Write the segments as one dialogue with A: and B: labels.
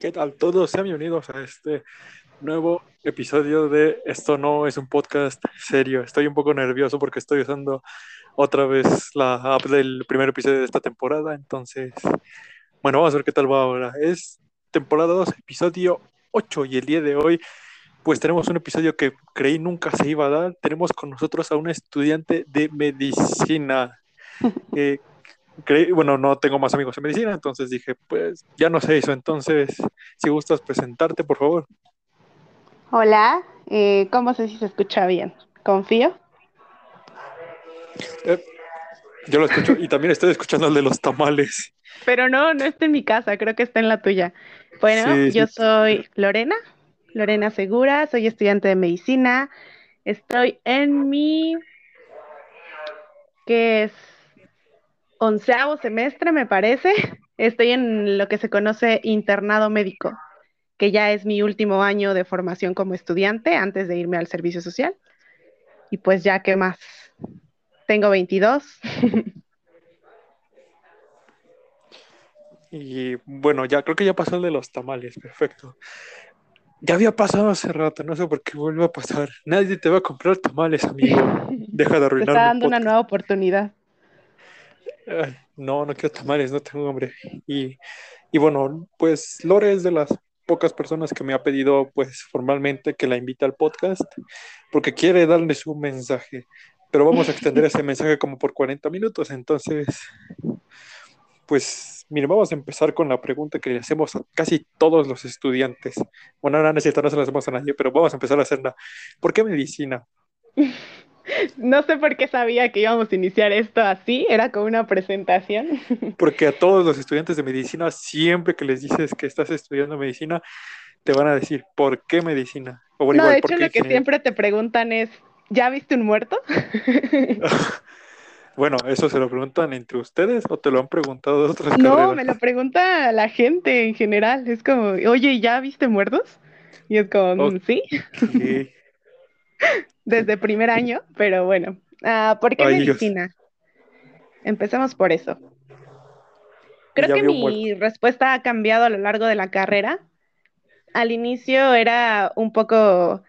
A: ¿Qué tal todos? Sean bienvenidos a este nuevo episodio de Esto no es un podcast serio. Estoy un poco nervioso porque estoy usando otra vez la app del primer episodio de esta temporada. Entonces, bueno, vamos a ver qué tal va ahora. Es temporada 2, episodio 8 y el día de hoy pues tenemos un episodio que creí nunca se iba a dar. Tenemos con nosotros a un estudiante de medicina. Eh, bueno, no tengo más amigos en medicina, entonces dije, pues ya no sé eso, entonces si gustas presentarte, por favor.
B: Hola, eh, ¿cómo sé si se escucha bien? ¿Confío?
A: Eh, yo lo escucho y también estoy escuchando el de los tamales.
B: Pero no, no está en mi casa, creo que está en la tuya. Bueno, yo soy Lorena, Lorena Segura, soy estudiante de medicina, estoy en mi, ¿qué es? Onceavo semestre, me parece. Estoy en lo que se conoce internado médico, que ya es mi último año de formación como estudiante antes de irme al servicio social. Y pues ya, ¿qué más? Tengo 22.
A: Y bueno, ya creo que ya pasó el de los tamales, perfecto. Ya había pasado hace rato, no sé por qué vuelve a pasar. Nadie te va a comprar tamales, amigo. Deja de arruinar.
B: Te está dando una nueva oportunidad
A: no, no quiero tamales, no tengo hambre. Y, y bueno, pues Lore es de las pocas personas que me ha pedido pues formalmente que la invite al podcast porque quiere darle su mensaje, pero vamos a extender ese mensaje como por 40 minutos, entonces pues mire, vamos a empezar con la pregunta que le hacemos a casi todos los estudiantes. Bueno, ahora no, no se la hacemos a nadie, pero vamos a empezar a hacerla. ¿Por qué medicina?
B: No sé por qué sabía que íbamos a iniciar esto así, era como una presentación.
A: Porque a todos los estudiantes de medicina, siempre que les dices que estás estudiando medicina, te van a decir, ¿por qué medicina?
B: no, de hecho lo que siempre te preguntan es, ¿ya viste un muerto?
A: bueno, ¿eso se lo preguntan entre ustedes o te lo han preguntado de otras
B: No, me lo pregunta la gente en general. Es como, oye, ¿ya viste muertos? Y es como, ¿sí? desde primer año, pero bueno. Ah, ¿Por qué medicina? Empecemos por eso. Creo que mi respuesta ha cambiado a lo largo de la carrera. Al inicio era un poco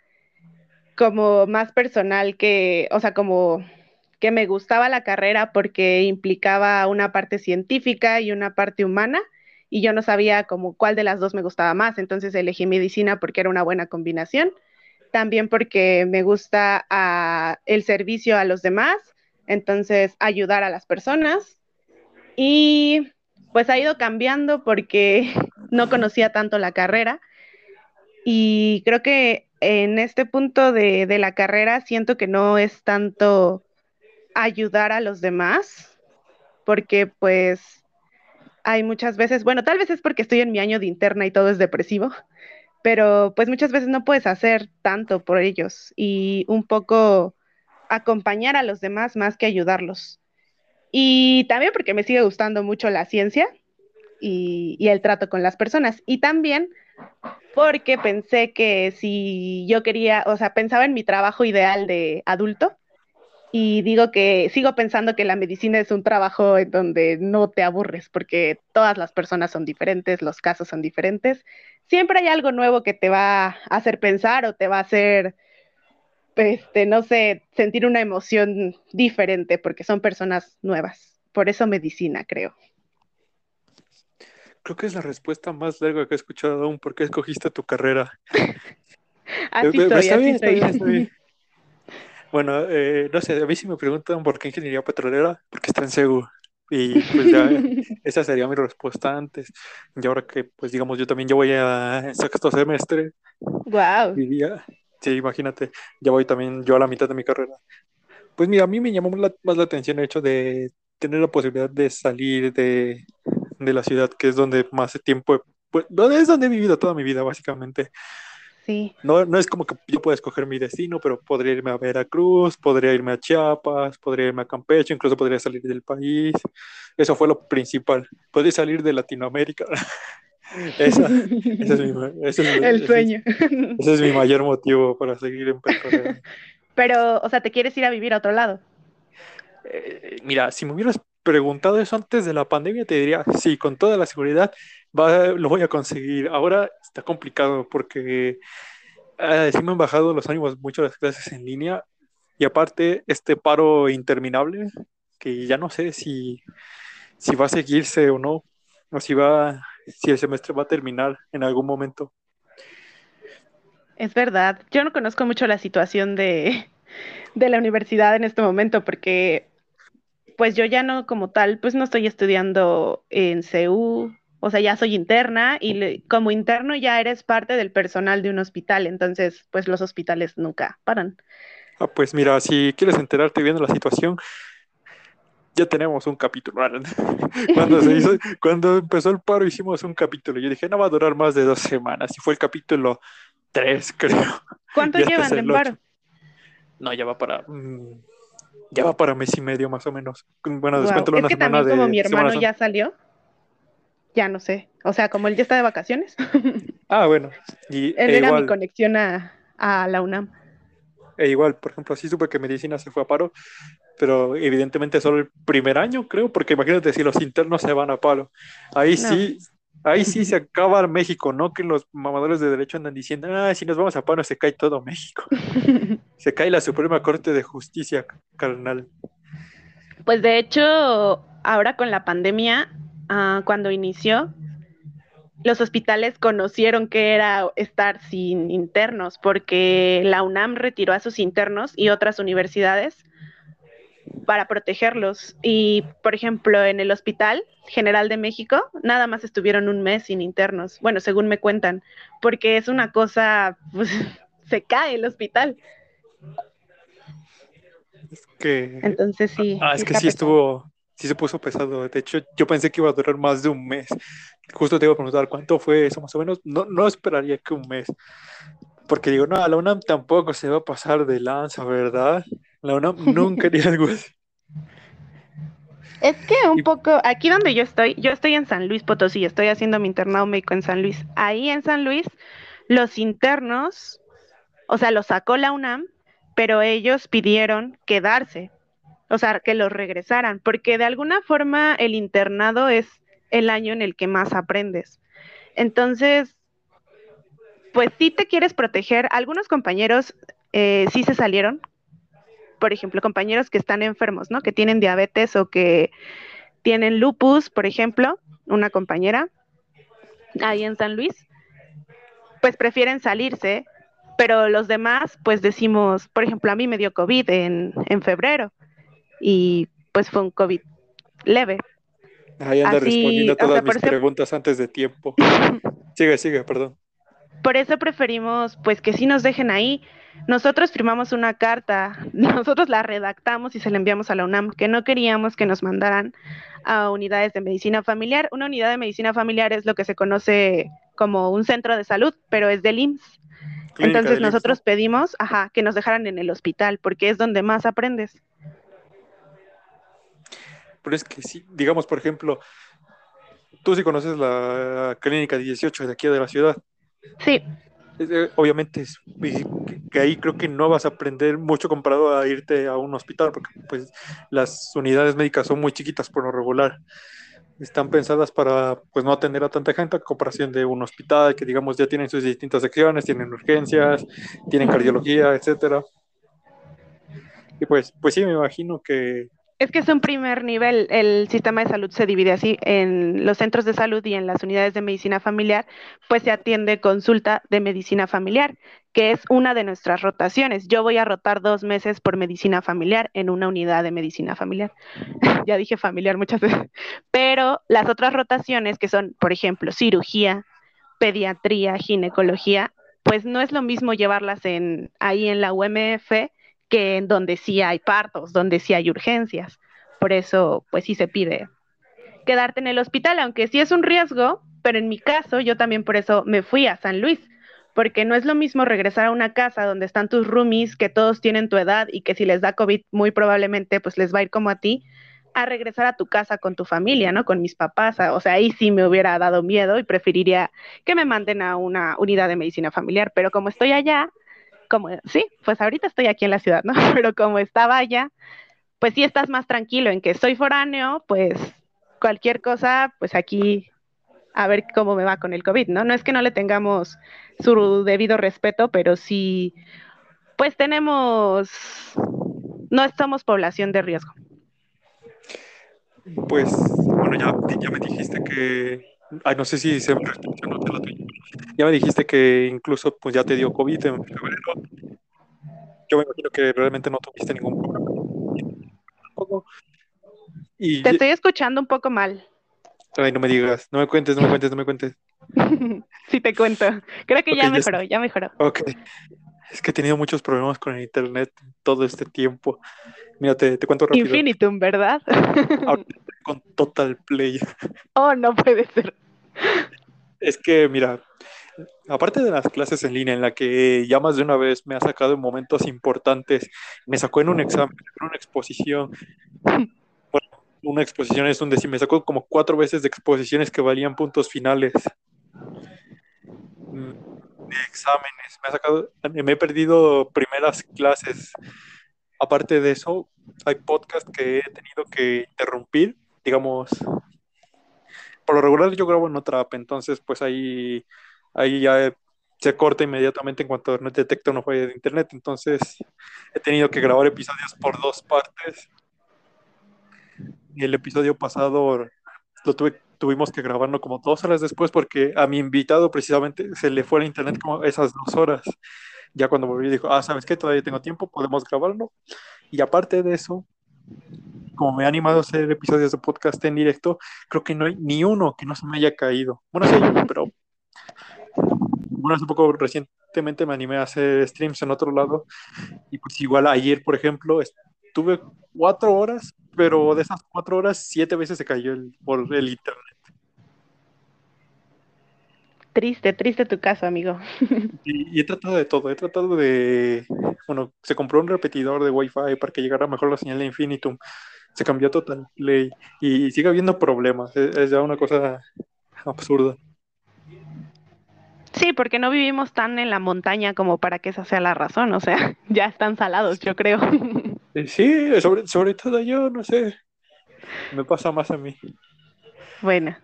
B: como más personal que, o sea, como que me gustaba la carrera porque implicaba una parte científica y una parte humana y yo no sabía como cuál de las dos me gustaba más, entonces elegí medicina porque era una buena combinación también porque me gusta ah, el servicio a los demás, entonces ayudar a las personas. Y pues ha ido cambiando porque no conocía tanto la carrera. Y creo que en este punto de, de la carrera siento que no es tanto ayudar a los demás, porque pues hay muchas veces, bueno, tal vez es porque estoy en mi año de interna y todo es depresivo, pero pues muchas veces no puedes hacer tanto por ellos y un poco acompañar a los demás más que ayudarlos. Y también porque me sigue gustando mucho la ciencia y, el trato con las personas. Y también porque pensé que si yo quería, o sea, pensaba en mi trabajo ideal de adulto y digo que sigo pensando que la medicina es un trabajo en donde no te aburres porque todas las personas son diferentes, los casos son diferentes. Siempre hay algo nuevo que te va a hacer pensar o te va a hacer, este, no sé, sentir una emoción diferente porque son personas nuevas. Por eso medicina, creo.
A: Creo que es la respuesta más larga que he escuchado aún. ¿Por qué escogiste tu carrera?
B: así soy, así soy.
A: Bueno, eh, no sé, a mí sí me preguntan por qué ingeniería petrolera, porque está en Segu. Y pues ya, esa sería mi respuesta antes. Y ahora que, pues digamos, yo también ya voy a sexto semestre.
B: Wow.
A: sí, imagínate, ya voy también yo a la mitad de mi carrera. Pues mira, a mí me llamó más la atención el hecho de tener la posibilidad de salir de, de la ciudad, que es donde más tiempo, pues, es donde he vivido toda mi vida, básicamente. No, no es como que yo pueda escoger mi destino, pero podría irme a Veracruz, podría irme a Chiapas, podría irme a Campeche, incluso podría salir del país. Eso fue lo principal. Podría salir de Latinoamérica. Esa, ese es mi, es,
B: el sueño.
A: Ese, es mi mayor motivo para seguir en.
B: Pero, o sea, ¿te quieres ir a vivir a otro lado?
A: Eh, mira, si me hubieras preguntado eso antes de la pandemia, te diría, sí, con toda la seguridad, lo voy a conseguir. Ahora está complicado porque eh, sí me han bajado los ánimos mucho las clases en línea y aparte este paro interminable que ya no sé si, si va a seguirse o no, o si va, si el semestre va a terminar en algún momento.
B: Es verdad, yo no conozco mucho la situación de, de la universidad en este momento porque pues yo ya no como tal, pues no estoy estudiando en CEU, o sea, ya soy interna y como interno ya eres parte del personal de un hospital, entonces pues los hospitales nunca paran.
A: Ah, pues mira, si quieres enterarte viendo la situación, ya tenemos un capítulo. Cuando, se hizo, cuando empezó el paro hicimos un capítulo. Yo dije, no va a durar más de dos semanas. Y fue el capítulo tres, creo.
B: ¿Cuánto llevan de paro?
A: No, ya va para... Mm, ya va para mes y medio más o menos. Bueno,
B: después de una es que también como mi hermano ya salió, ya no sé. O sea, como él ya está de vacaciones.
A: ah, bueno.
B: Y, él e era mi conexión a, a la UNAM.
A: E igual, por ejemplo, así supe que medicina se fue a paro, pero evidentemente solo el primer año, creo, porque imagínate si los internos se van a paro. Ahí sí, ahí sí se acaba México, ¿no? Que los mamadores de derecho andan diciendo, ah, si nos vamos a paro se cae todo México. se cae la Suprema Corte de Justicia, carnal.
B: Pues de hecho, ahora con la pandemia, ah, cuando inició, los hospitales conocieron que era estar sin internos, porque la UNAM retiró a sus internos y otras universidades para protegerlos. Y, por ejemplo, en el Hospital General de México, nada más estuvieron un mes sin internos, bueno, según me cuentan, porque es una cosa, pues, se cae el hospital.
A: Es que...
B: Entonces sí.
A: Ah, es que sí estuvo, sí se puso pesado. De hecho, yo pensé que iba a durar más de un mes. Justo te iba a preguntar cuánto fue eso, más o menos. No, no esperaría que un mes. Porque digo, no, la UNAM tampoco se va a pasar de lanza, ¿verdad? La UNAM nunca haría algo así.
B: Es que un poco, aquí donde yo estoy, yo estoy en San Luis Potosí, estoy haciendo mi internado médico en San Luis. Ahí en San Luis, los internos, o sea, los sacó la UNAM, pero ellos pidieron quedarse o sea, que los regresaran, porque de alguna forma el internado es el año en el que más aprendes. Entonces, pues sí te quieres proteger. Algunos compañeros eh, sí se salieron, por ejemplo, compañeros que están enfermos, ¿no? Que tienen diabetes o que tienen lupus, por ejemplo, una compañera ahí en San Luis, pues prefieren salirse, pero los demás, pues decimos, por ejemplo, a mí me dio COVID en, en febrero y pues fue un COVID leve.
A: Ahí anda respondiendo todas mis preguntas antes de tiempo. sigue, sigue, perdón.
B: Por eso preferimos pues que sí nos dejen ahí. Nosotros firmamos una carta, nosotros la redactamos y se la enviamos a la UNAM, que no queríamos que nos mandaran a unidades de medicina familiar. Una unidad de medicina familiar es lo que se conoce como un centro de salud, pero es del IMSS. Entonces nosotros pedimos, ajá, que nos dejaran en el hospital, porque es donde más aprendes.
A: Pero es que sí, digamos, por ejemplo, tú sí conoces la clínica 18 de aquí de la ciudad.
B: Sí.
A: Obviamente, que ahí creo que no vas a aprender mucho comparado a irte a un hospital, porque pues las unidades médicas son muy chiquitas por lo regular. Están pensadas para pues no atender a tanta gente a comparación de un hospital que digamos ya tienen sus distintas secciones, tienen urgencias, tienen cardiología, etcétera. Y pues, pues sí, me imagino que
B: es que es un primer nivel. El sistema de salud se divide así. En los centros de salud y en las unidades de medicina familiar, pues se atiende consulta de medicina familiar, que es una de nuestras rotaciones. Yo voy a rotar dos meses por medicina familiar en una unidad de medicina familiar. ya dije familiar muchas veces. Pero las otras rotaciones, que son, por ejemplo, cirugía, pediatría, ginecología, pues no es lo mismo llevarlas en, ahí en la UMF que en donde sí hay partos, donde sí hay urgencias. Por eso, pues sí se pide quedarte en el hospital, aunque sí es un riesgo, pero en mi caso, yo también por eso me fui a San Luis, porque no es lo mismo regresar a una casa donde están tus roomies, que todos tienen tu edad y que si les da COVID muy probablemente pues les va a ir como a ti, a regresar a tu casa con tu familia, ¿no? Con mis papás. O sea, ahí sí me hubiera dado miedo y preferiría que me manden a una unidad de medicina familiar, pero como estoy allá, como, sí, pues ahorita estoy aquí en la ciudad, ¿no? Pero como estaba allá, pues sí estás más tranquilo en que soy foráneo, pues cualquier cosa, pues aquí a ver cómo me va con el COVID, ¿no? No es que no le tengamos su debido respeto, pero sí, pues tenemos, no estamos población de riesgo.
A: Pues, bueno, ya, ya me dijiste que, no sé si siempre ya me dijiste que incluso pues ya te dio COVID en febrero. Yo me imagino que realmente no tuviste ningún problema.
B: Y... Te estoy escuchando un poco mal.
A: Ay, no me digas, no me cuentes, no me cuentes, no me cuentes.
B: sí te cuento. Creo que ya mejoró, ya mejoró.
A: Ok. Es que he tenido muchos problemas con el internet todo este tiempo. Mira, te, cuento rápido.
B: Infinitum, ¿verdad?
A: con Total Play.
B: Oh, no puede ser.
A: Es que, mira, aparte de las clases en línea en la que ya más de una vez me ha sacado en momentos importantes, me sacó en un examen, en una exposición. Bueno, una exposición es un decir, me sacó como cuatro veces de exposiciones que valían puntos finales. Mm, de exámenes, me me he perdido primeras clases. Aparte de eso, hay podcasts que he tenido que interrumpir, digamos, por lo regular yo grabo en otra app, entonces pues ahí ahí ya se corta inmediatamente en cuanto no detecta una falla de internet. Entonces he tenido que grabar episodios por dos partes. El episodio pasado lo tuve, tuvimos que grabarlo como dos horas después porque a mi invitado precisamente se le fue el internet como esas dos horas. Ya cuando volví dijo, ah, ¿sabes qué? Todavía tengo tiempo, podemos grabarlo. Y aparte de eso, como me ha animado a hacer episodios de podcast en directo, creo que no hay ni uno que no se me haya caído. Bueno, sí pero bueno, hace poco recientemente me animé a hacer streams en otro lado y pues igual ayer, por ejemplo, estuve cuatro horas, pero de esas cuatro horas, siete veces se cayó el, por el internet.
B: Triste, triste tu caso, amigo.
A: Y, he tratado de todo, he tratado de, bueno, se compró un repetidor de Wi-Fi para que llegara mejor la señal de Infinitum, se cambió Total Play y sigue habiendo problemas, es ya una cosa absurda.
B: Sí, porque no vivimos tan en la montaña como para que esa sea la razón, o sea, ya están salados, yo creo.
A: Eh, sí, sobre, sobre todo yo, no sé, me pasa más a mí.
B: Bueno.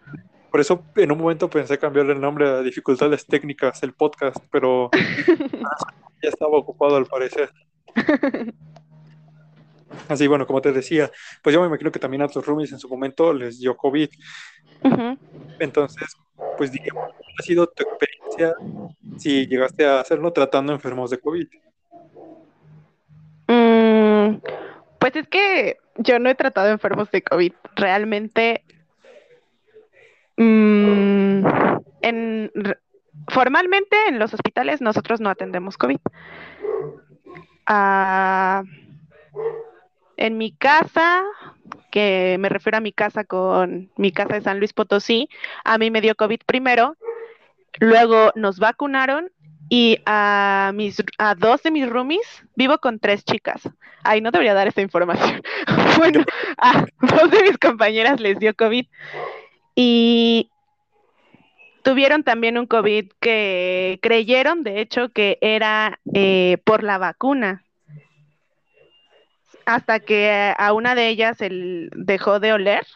A: Por eso en un momento pensé cambiarle el nombre a Dificultades Técnicas, el podcast, pero ya estaba ocupado al parecer. Así, bueno, como te decía, pues yo me imagino que también a tus roomies en su momento les dio COVID. Entonces, pues dije, ¿cuál ha sido tu experiencia si llegaste a hacerlo tratando enfermos de COVID?
B: Mm, pues es que yo no he tratado enfermos de COVID. Realmente, mm, en, formalmente en los hospitales nosotros no atendemos COVID. Ah, en mi casa, que me refiero a mi casa con mi casa de San Luis Potosí, a mí me dio COVID primero, luego nos vacunaron y a mis a dos de mis roomies vivo con tres chicas. Ay, no debería dar esta información. bueno, a dos de mis compañeras les dio COVID y tuvieron también un COVID que creyeron, de hecho, que era eh, por la vacuna hasta que a una de ellas él dejó de oler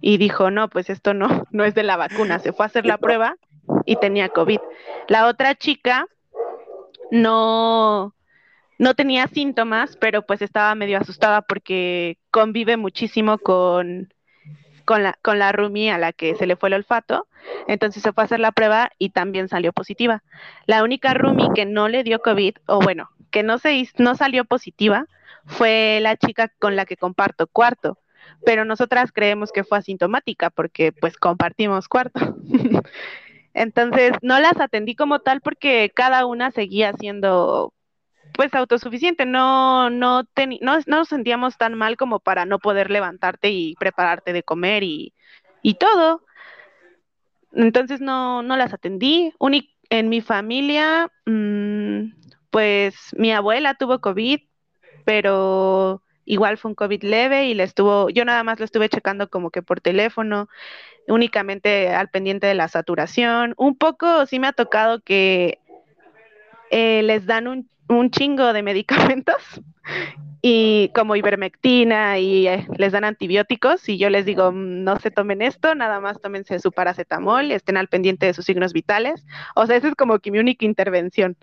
B: y dijo, no, pues esto no, no es de la vacuna, se fue a hacer la prueba y tenía COVID. La otra chica no, no tenía síntomas, pero pues estaba medio asustada porque convive muchísimo con, con la, con la Rumi a la que se le fue el olfato. Entonces se fue a hacer la prueba y también salió positiva. La única Rumi que no le dio COVID, o bueno, que no, se, no salió positiva, fue la chica con la que comparto cuarto, pero nosotras creemos que fue asintomática porque pues compartimos cuarto. Entonces no las atendí como tal porque cada una seguía siendo pues autosuficiente, no, no, no, nos sentíamos tan mal como para no poder levantarte y prepararte de comer y, todo. Entonces no, no las atendí. en mi familia, mm, pues mi abuela tuvo COVID, pero igual fue un COVID leve y le estuvo, yo nada más lo estuve checando como que por teléfono, únicamente al pendiente de la saturación. Un poco sí me ha tocado que eh, les dan un, un, chingo de medicamentos y como ivermectina y eh, les dan antibióticos y yo les digo, mm, no se tomen esto, nada más tómense su paracetamol, estén al pendiente de sus signos vitales. O sea, esa es como que mi única intervención.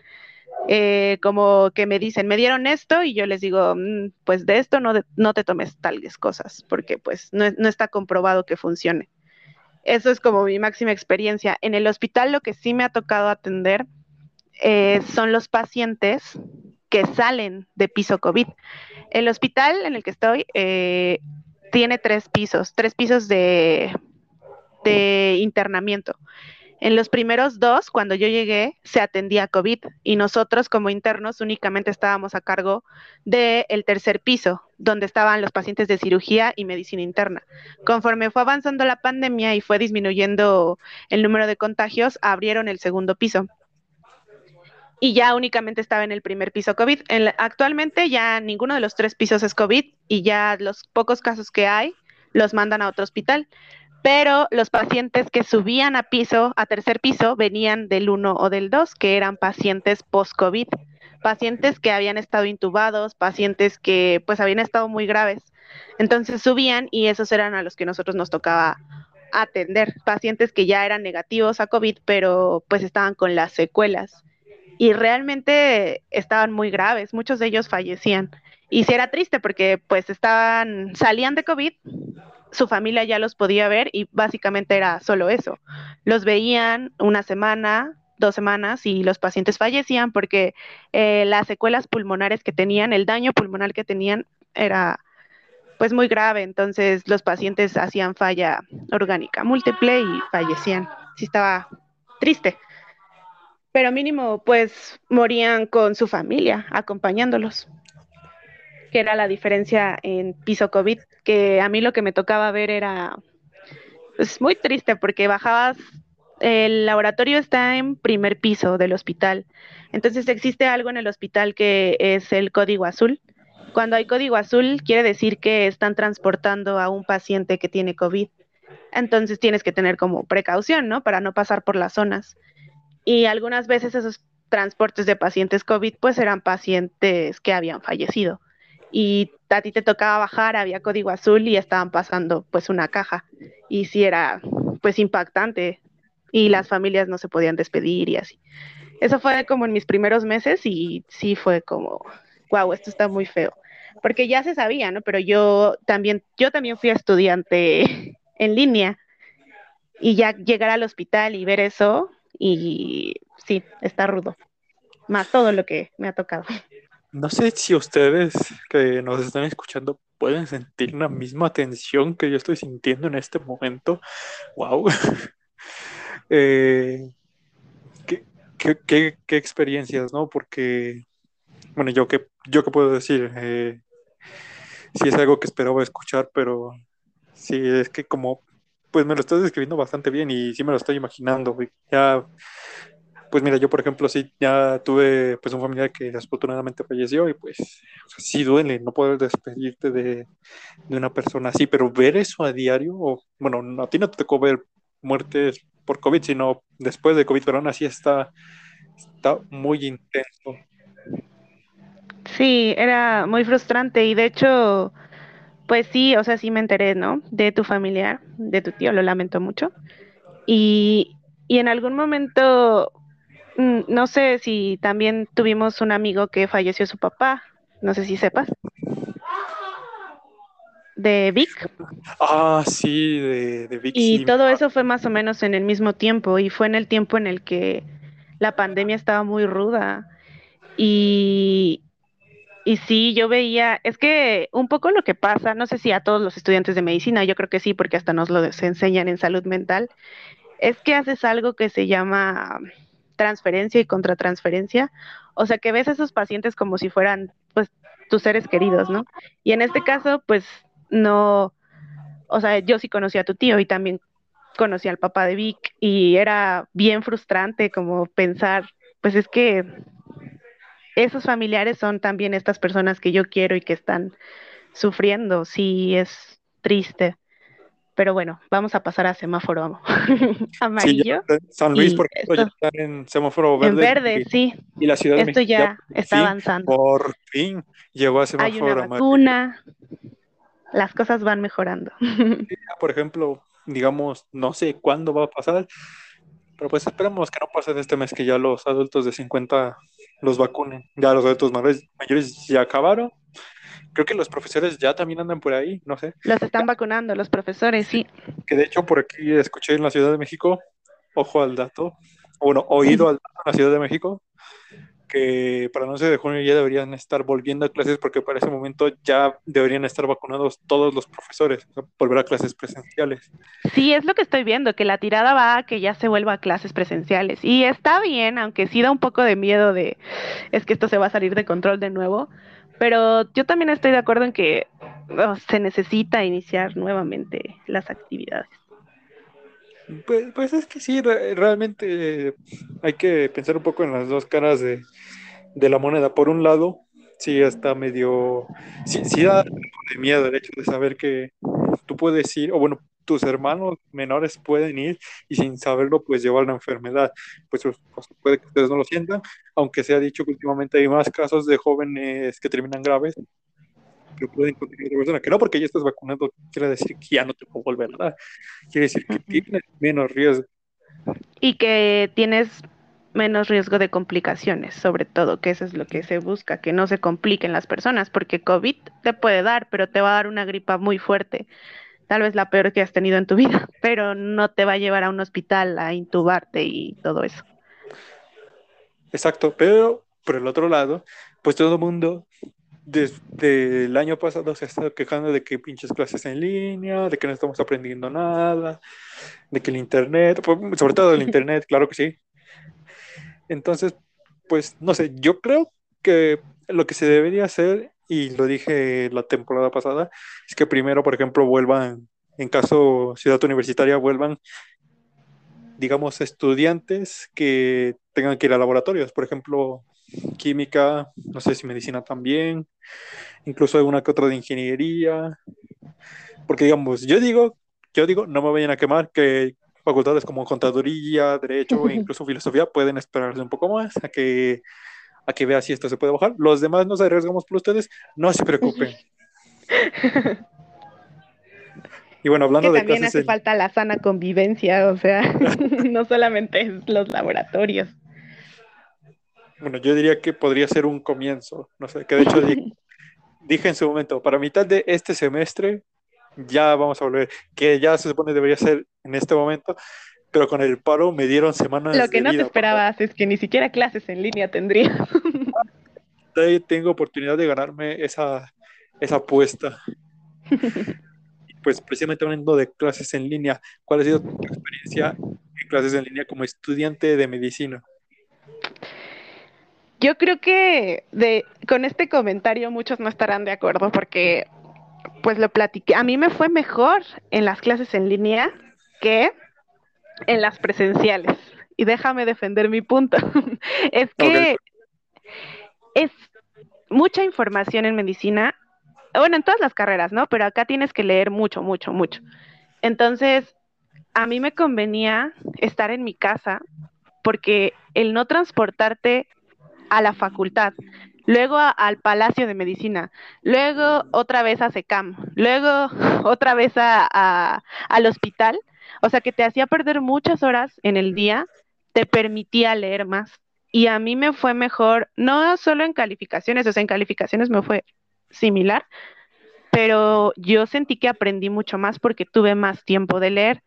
B: Eh, como que me dicen, me dieron esto y yo les digo, mm, pues de esto no, no te tomes tales cosas, porque pues no, no está comprobado que funcione. Eso es como mi máxima experiencia. En el hospital lo que sí me ha tocado atender eh, son los pacientes que salen de piso COVID. El hospital en el que estoy eh, tiene tres pisos, tres pisos de, de internamiento. En los primeros dos, cuando yo llegué, se atendía COVID y nosotros como internos únicamente estábamos a cargo del tercer piso, donde estaban los pacientes de cirugía y medicina interna. Conforme fue avanzando la pandemia y fue disminuyendo el número de contagios, abrieron el segundo piso y ya únicamente estaba en el primer piso COVID. actualmente ya ninguno de los tres pisos es COVID y ya los pocos casos que hay los mandan a otro hospital. Pero los pacientes que subían a piso, a tercer piso, venían del 1 o del 2, que eran pacientes post-COVID, pacientes que habían estado intubados, pacientes que pues habían estado muy graves. Entonces subían y esos eran a los que nosotros nos tocaba atender, pacientes que ya eran negativos a COVID, pero pues estaban con las secuelas y realmente estaban muy graves, muchos de ellos fallecían. Y sí era triste porque pues estaban, salían de COVID, su familia ya los podía ver y básicamente era solo eso. Los veían una semana, dos semanas y los pacientes fallecían porque eh, las secuelas pulmonares que tenían, el daño pulmonar que tenían era pues muy grave, entonces los pacientes hacían falla orgánica múltiple y fallecían. Sí estaba triste pero mínimo pues morían con su familia acompañándolos, que era la diferencia en piso COVID, que a mí lo que me tocaba ver era pues, muy triste porque bajabas, el laboratorio está en primer piso del hospital, entonces existe algo en el hospital que es el código azul. Cuando hay código azul quiere decir que están transportando a un paciente que tiene COVID. Entonces tienes que tener como precaución, ¿no? Para no pasar por las zonas y algunas veces esos transportes de pacientes COVID pues eran pacientes que habían fallecido. Y a ti te tocaba bajar, había código azul y estaban pasando pues una caja. Y sí era pues impactante. Y las familias no se podían despedir y así. Eso fue como en mis primeros meses y sí fue como, wow, esto está muy feo, porque ya se sabía, ¿no? Pero yo también, yo también fui estudiante en línea. Y ya llegar al hospital y ver eso, y sí, está rudo. Más todo lo que me ha tocado.
A: No sé si ustedes que nos están escuchando pueden sentir la misma tensión que yo estoy sintiendo en este momento. ¡Wow! Eh, ¿qué, experiencias, ¿no? Porque, bueno, yo qué, yo qué puedo decir. Eh, sí es algo que esperaba escuchar, pero sí, es que como pues me lo estás describiendo bastante bien y sí me lo estoy imaginando. Ya, pues mira, yo por ejemplo sí, ya tuve pues un familiar que desafortunadamente falleció y pues sí duele no poder despedirte de, una persona así, pero ver eso a diario, bueno, a ti no te tocó ver muertes por COVID, sino después de COVID, pero aún así está, está muy intenso.
B: Sí, era muy frustrante y de hecho pues sí, o sea, sí me enteré, ¿no? De tu familiar, de tu tío, lo lamento mucho. Y, en algún momento, mm, no sé si también tuvimos un amigo que falleció su papá, no sé si sepas. De Vic.
A: Ah, sí, de, de Vic.
B: Y todo eso fue más o menos en el mismo tiempo y fue en el tiempo en el que la pandemia estaba muy ruda. Y, y sí, yo veía, es que un poco lo que pasa, no sé si a todos los estudiantes de medicina, yo creo que sí, porque hasta nos lo enseñan en salud mental, es que haces algo que se llama transferencia y contratransferencia, o sea, que ves a esos pacientes como si fueran, pues, tus seres queridos, ¿no? Y en este caso, pues, no, o sea, yo sí conocí a tu tío y también conocí al papá de Vic y era bien frustrante como pensar, pues es que esos familiares son también estas personas que yo quiero y que están sufriendo. Sí, es triste, pero bueno, vamos a pasar a semáforo amarillo.
A: San Luis, por ejemplo, ya está en semáforo verde.
B: En verde, sí.
A: Y la ciudad
B: esto ya, está avanzando.
A: Por fin llegó a semáforo
B: Hay una vacuna, las cosas van mejorando.
A: por ejemplo, digamos, no sé cuándo va a pasar, pero pues esperamos que no pase de este mes que ya los adultos de 50 los vacunen. Ya los adultos mayores ya acabaron creo que los profesores ya también andan por ahí, no sé.
B: Los están vacunando, los profesores, sí.
A: Que de hecho por aquí escuché en la Ciudad de México, ojo al dato, bueno, oído al dato en la Ciudad de México, que para el 11 de junio ya deberían estar volviendo a clases porque para ese momento ya deberían estar vacunados todos los profesores, volver a clases presenciales.
B: Sí, es lo que estoy viendo, que la tirada va a que ya se vuelva a clases presenciales. Y está bien, aunque sí da un poco de miedo de, es que esto se va a salir de control de nuevo, pero yo también estoy de acuerdo en que oh, se necesita iniciar nuevamente las actividades.
A: Pues, pues es que sí, realmente hay que pensar un poco en las dos caras de, la moneda. Por un lado, sí está medio, sí, sí da de miedo el hecho de saber que tú puedes ir, o bueno, tus hermanos menores pueden ir y sin saberlo pues llevar la enfermedad. Pues, pues, pues, puede que ustedes no lo sientan, aunque se ha dicho que últimamente hay más casos de jóvenes que terminan graves pueden contagiar a otra persona. Que no porque ya estás vacunado quiere decir que ya no te puedo volver a dar. Quiere decir que tienes menos riesgo.
B: Y que tienes menos riesgo de complicaciones, sobre todo, que eso es lo que se busca, que no se compliquen las personas, porque COVID te puede dar, pero te va a dar una gripa muy fuerte tal vez la peor que has tenido en tu vida, pero no te va a llevar a un hospital a intubarte y todo eso.
A: Exacto, pero por el otro lado, pues todo el mundo desde el año pasado se ha estado quejando de que pinches clases en línea, de que no estamos aprendiendo nada, de que el internet, pues, sobre todo el internet, claro que sí. Entonces, pues no sé, yo creo que lo que se debería hacer y lo dije la temporada pasada, es que primero, por ejemplo, vuelvan, en caso ciudad universitaria, vuelvan, digamos, estudiantes que tengan que ir a laboratorios, por ejemplo, química, no sé si medicina también, incluso alguna que otra de ingeniería, porque digamos, yo digo, yo digo, no me vayan a quemar que facultades como contaduría, derecho e incluso filosofía pueden esperarse un poco más a que a que vea si esto se puede bajar. Los demás nos arriesgamos por ustedes, no se preocupen. Y bueno, hablando
B: que
A: de
B: también hace falta la sana convivencia, o sea, no solamente los laboratorios.
A: Bueno, yo diría que podría ser un comienzo, no sé, que de hecho dije, en su momento, para mitad de este semestre ya vamos a volver, que ya se supone debería ser en este momento, pero con el paro me dieron semanas.
B: Lo que no te esperabas es que ni siquiera clases en línea tendría.
A: Tengo oportunidad de ganarme esa, esa apuesta. pues precisamente hablando de clases en línea, ¿cuál ha sido tu experiencia en clases en línea como estudiante de medicina?
B: Yo creo que de, con este comentario muchos no estarán de acuerdo porque pues lo platiqué. A mí me fue mejor en las clases en línea que en las presenciales. Y déjame defender mi punto. es que es mucha información en medicina, bueno, en todas las carreras, ¿no? Pero acá tienes que leer mucho, mucho, mucho. Entonces, a mí me convenía estar en mi casa porque el no transportarte a la facultad, luego al Palacio de Medicina, luego otra vez a SECAM, luego otra vez a, al hospital, o sea, que te hacía perder muchas horas en el día, te permitía leer más. Y a mí me fue mejor, no solo en calificaciones, o sea, en calificaciones me fue similar, pero yo sentí que aprendí mucho más porque tuve más tiempo de leer.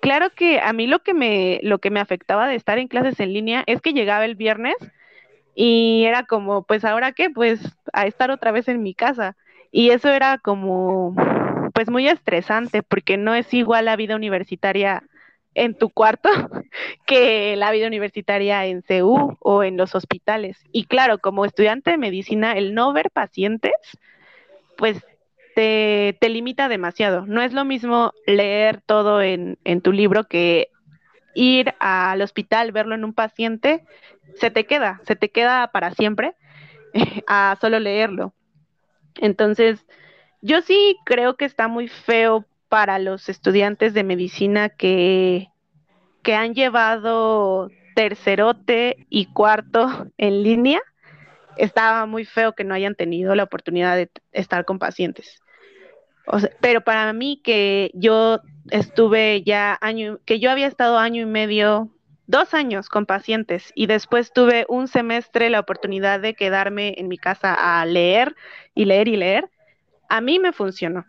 B: Claro que a mí lo que me, lo que me afectaba de estar en clases en línea es que llegaba el viernes y era como, pues ahora qué, pues a estar otra vez en mi casa. Y eso era como pues muy estresante porque no es igual la vida universitaria en tu cuarto que la vida universitaria en CU o en los hospitales. Y claro, como estudiante de medicina, el no ver pacientes, pues te, te limita demasiado. No es lo mismo leer todo en, en tu libro que ir al hospital, verlo en un paciente, se te queda, se te queda para siempre a solo leerlo. Entonces, yo sí creo que está muy feo para los estudiantes de medicina que, que han llevado tercerote y cuarto en línea, estaba muy feo que no hayan tenido la oportunidad de estar con pacientes. pero para mí que yo estuve ya año, que yo había estado año y medio, dos años con pacientes y después tuve un semestre la oportunidad de quedarme en mi casa a leer y leer y leer, a mí me funcionó.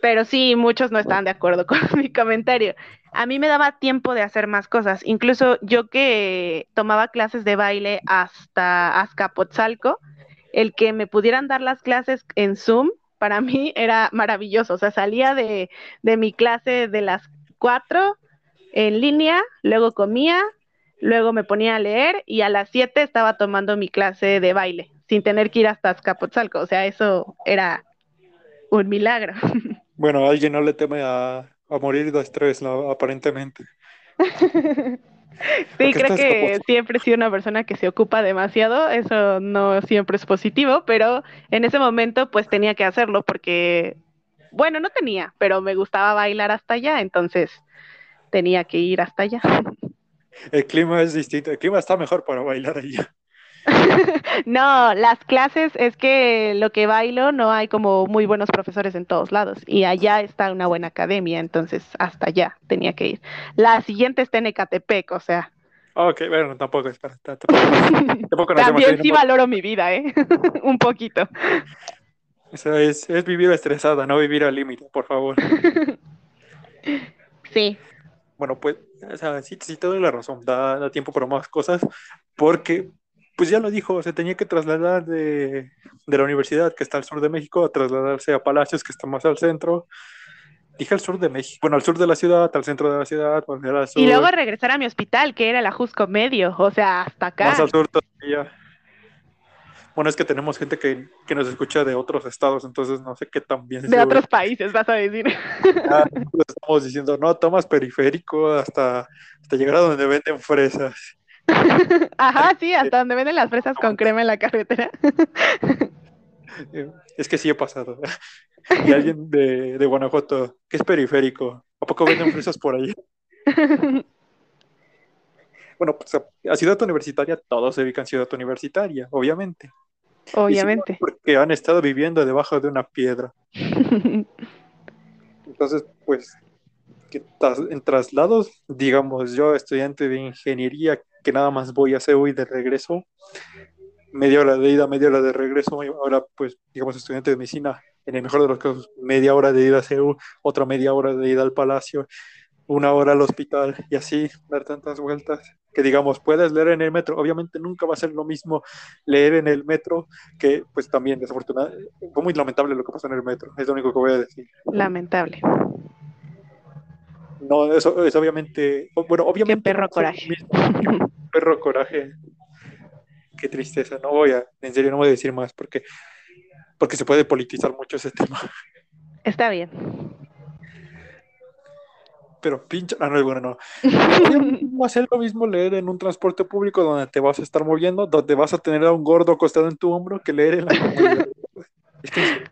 B: Pero sí, muchos no estaban de acuerdo con mi comentario. A mí me daba tiempo de hacer más cosas. Incluso yo que tomaba clases de baile hasta Azcapotzalco, el que me pudieran dar las clases en Zoom, para mí era maravilloso. O sea, salía de, de mi clase de las cuatro en línea, luego comía, luego me ponía a leer y a las siete estaba tomando mi clase de baile, sin tener que ir hasta Azcapotzalco. O sea, eso era un milagro.
A: Bueno, alguien no le teme a, morir de estrés, aparentemente.
B: sí, creo que siempre he sido una persona que se ocupa demasiado, eso no siempre es positivo, pero en ese momento pues tenía que hacerlo porque, bueno, no tenía, pero me gustaba bailar hasta allá, entonces tenía que ir hasta allá.
A: El clima es distinto, el clima está mejor para bailar allá.
B: no, las clases es que lo que bailo no hay como muy buenos profesores en todos lados y allá está una buena academia, entonces hasta allá tenía que ir. La siguiente está en Ecatepec, o sea.
A: Ok, bueno, tampoco es para
B: También sí valoro mi vida, ¿eh? Un poquito.
A: Eso es, es vivir estresada, no vivir al límite, por favor.
B: sí.
A: Bueno, pues, o sea, sí, sí te doy la razón, da, da tiempo para más cosas, porque pues ya lo dijo, se tenía que trasladar de, la universidad que está al sur de México a trasladarse a Palacios que está más al centro. Dije al sur de México, bueno, al sur de la ciudad, al centro de la ciudad,
B: Y luego regresar a mi hospital, que era el Ajusco Medio, o sea, hasta acá.
A: Más al sur todavía. Bueno, es que tenemos gente que, nos escucha de otros estados, entonces no sé qué tan bien.
B: De otros países, vas a decir.
A: Ah, estamos diciendo, no, tomas periférico hasta, hasta llegar a donde venden fresas.
B: Ajá, sí, hasta donde venden las fresas con crema en la carretera.
A: Es que sí he pasado. Y alguien de, de Guanajuato, que es periférico, ¿a poco venden fresas por ahí? Bueno, pues a Ciudad Universitaria todos se ubican Ciudad Universitaria, obviamente.
B: Obviamente.
A: porque han estado viviendo debajo de una piedra. Entonces, pues, en traslados, digamos, yo estudiante de ingeniería que nada más voy a CEU y de regreso, media hora de ida, media hora de regreso, ahora pues digamos estudiante de medicina, en el mejor de los casos, media hora de ida a CEU, otra media hora de ida al palacio, una hora al hospital y así dar tantas vueltas que digamos puedes leer en el metro obviamente nunca va a ser lo mismo leer en el metro que pues también desafortunadamente fue muy lamentable lo que pasó en el metro es lo único que voy a decir
B: lamentable
A: no, eso es obviamente. Bueno, obviamente.
B: Qué perro coraje.
A: perro coraje. Qué tristeza. No voy a. En serio, no voy a decir más porque. Porque se puede politizar mucho ese tema.
B: Está bien.
A: Pero pinche. Ah, no, bueno, no. Ser lo mismo leer en un transporte público donde te vas a estar moviendo, donde vas a tener a un gordo acostado en tu hombro que leer en la es que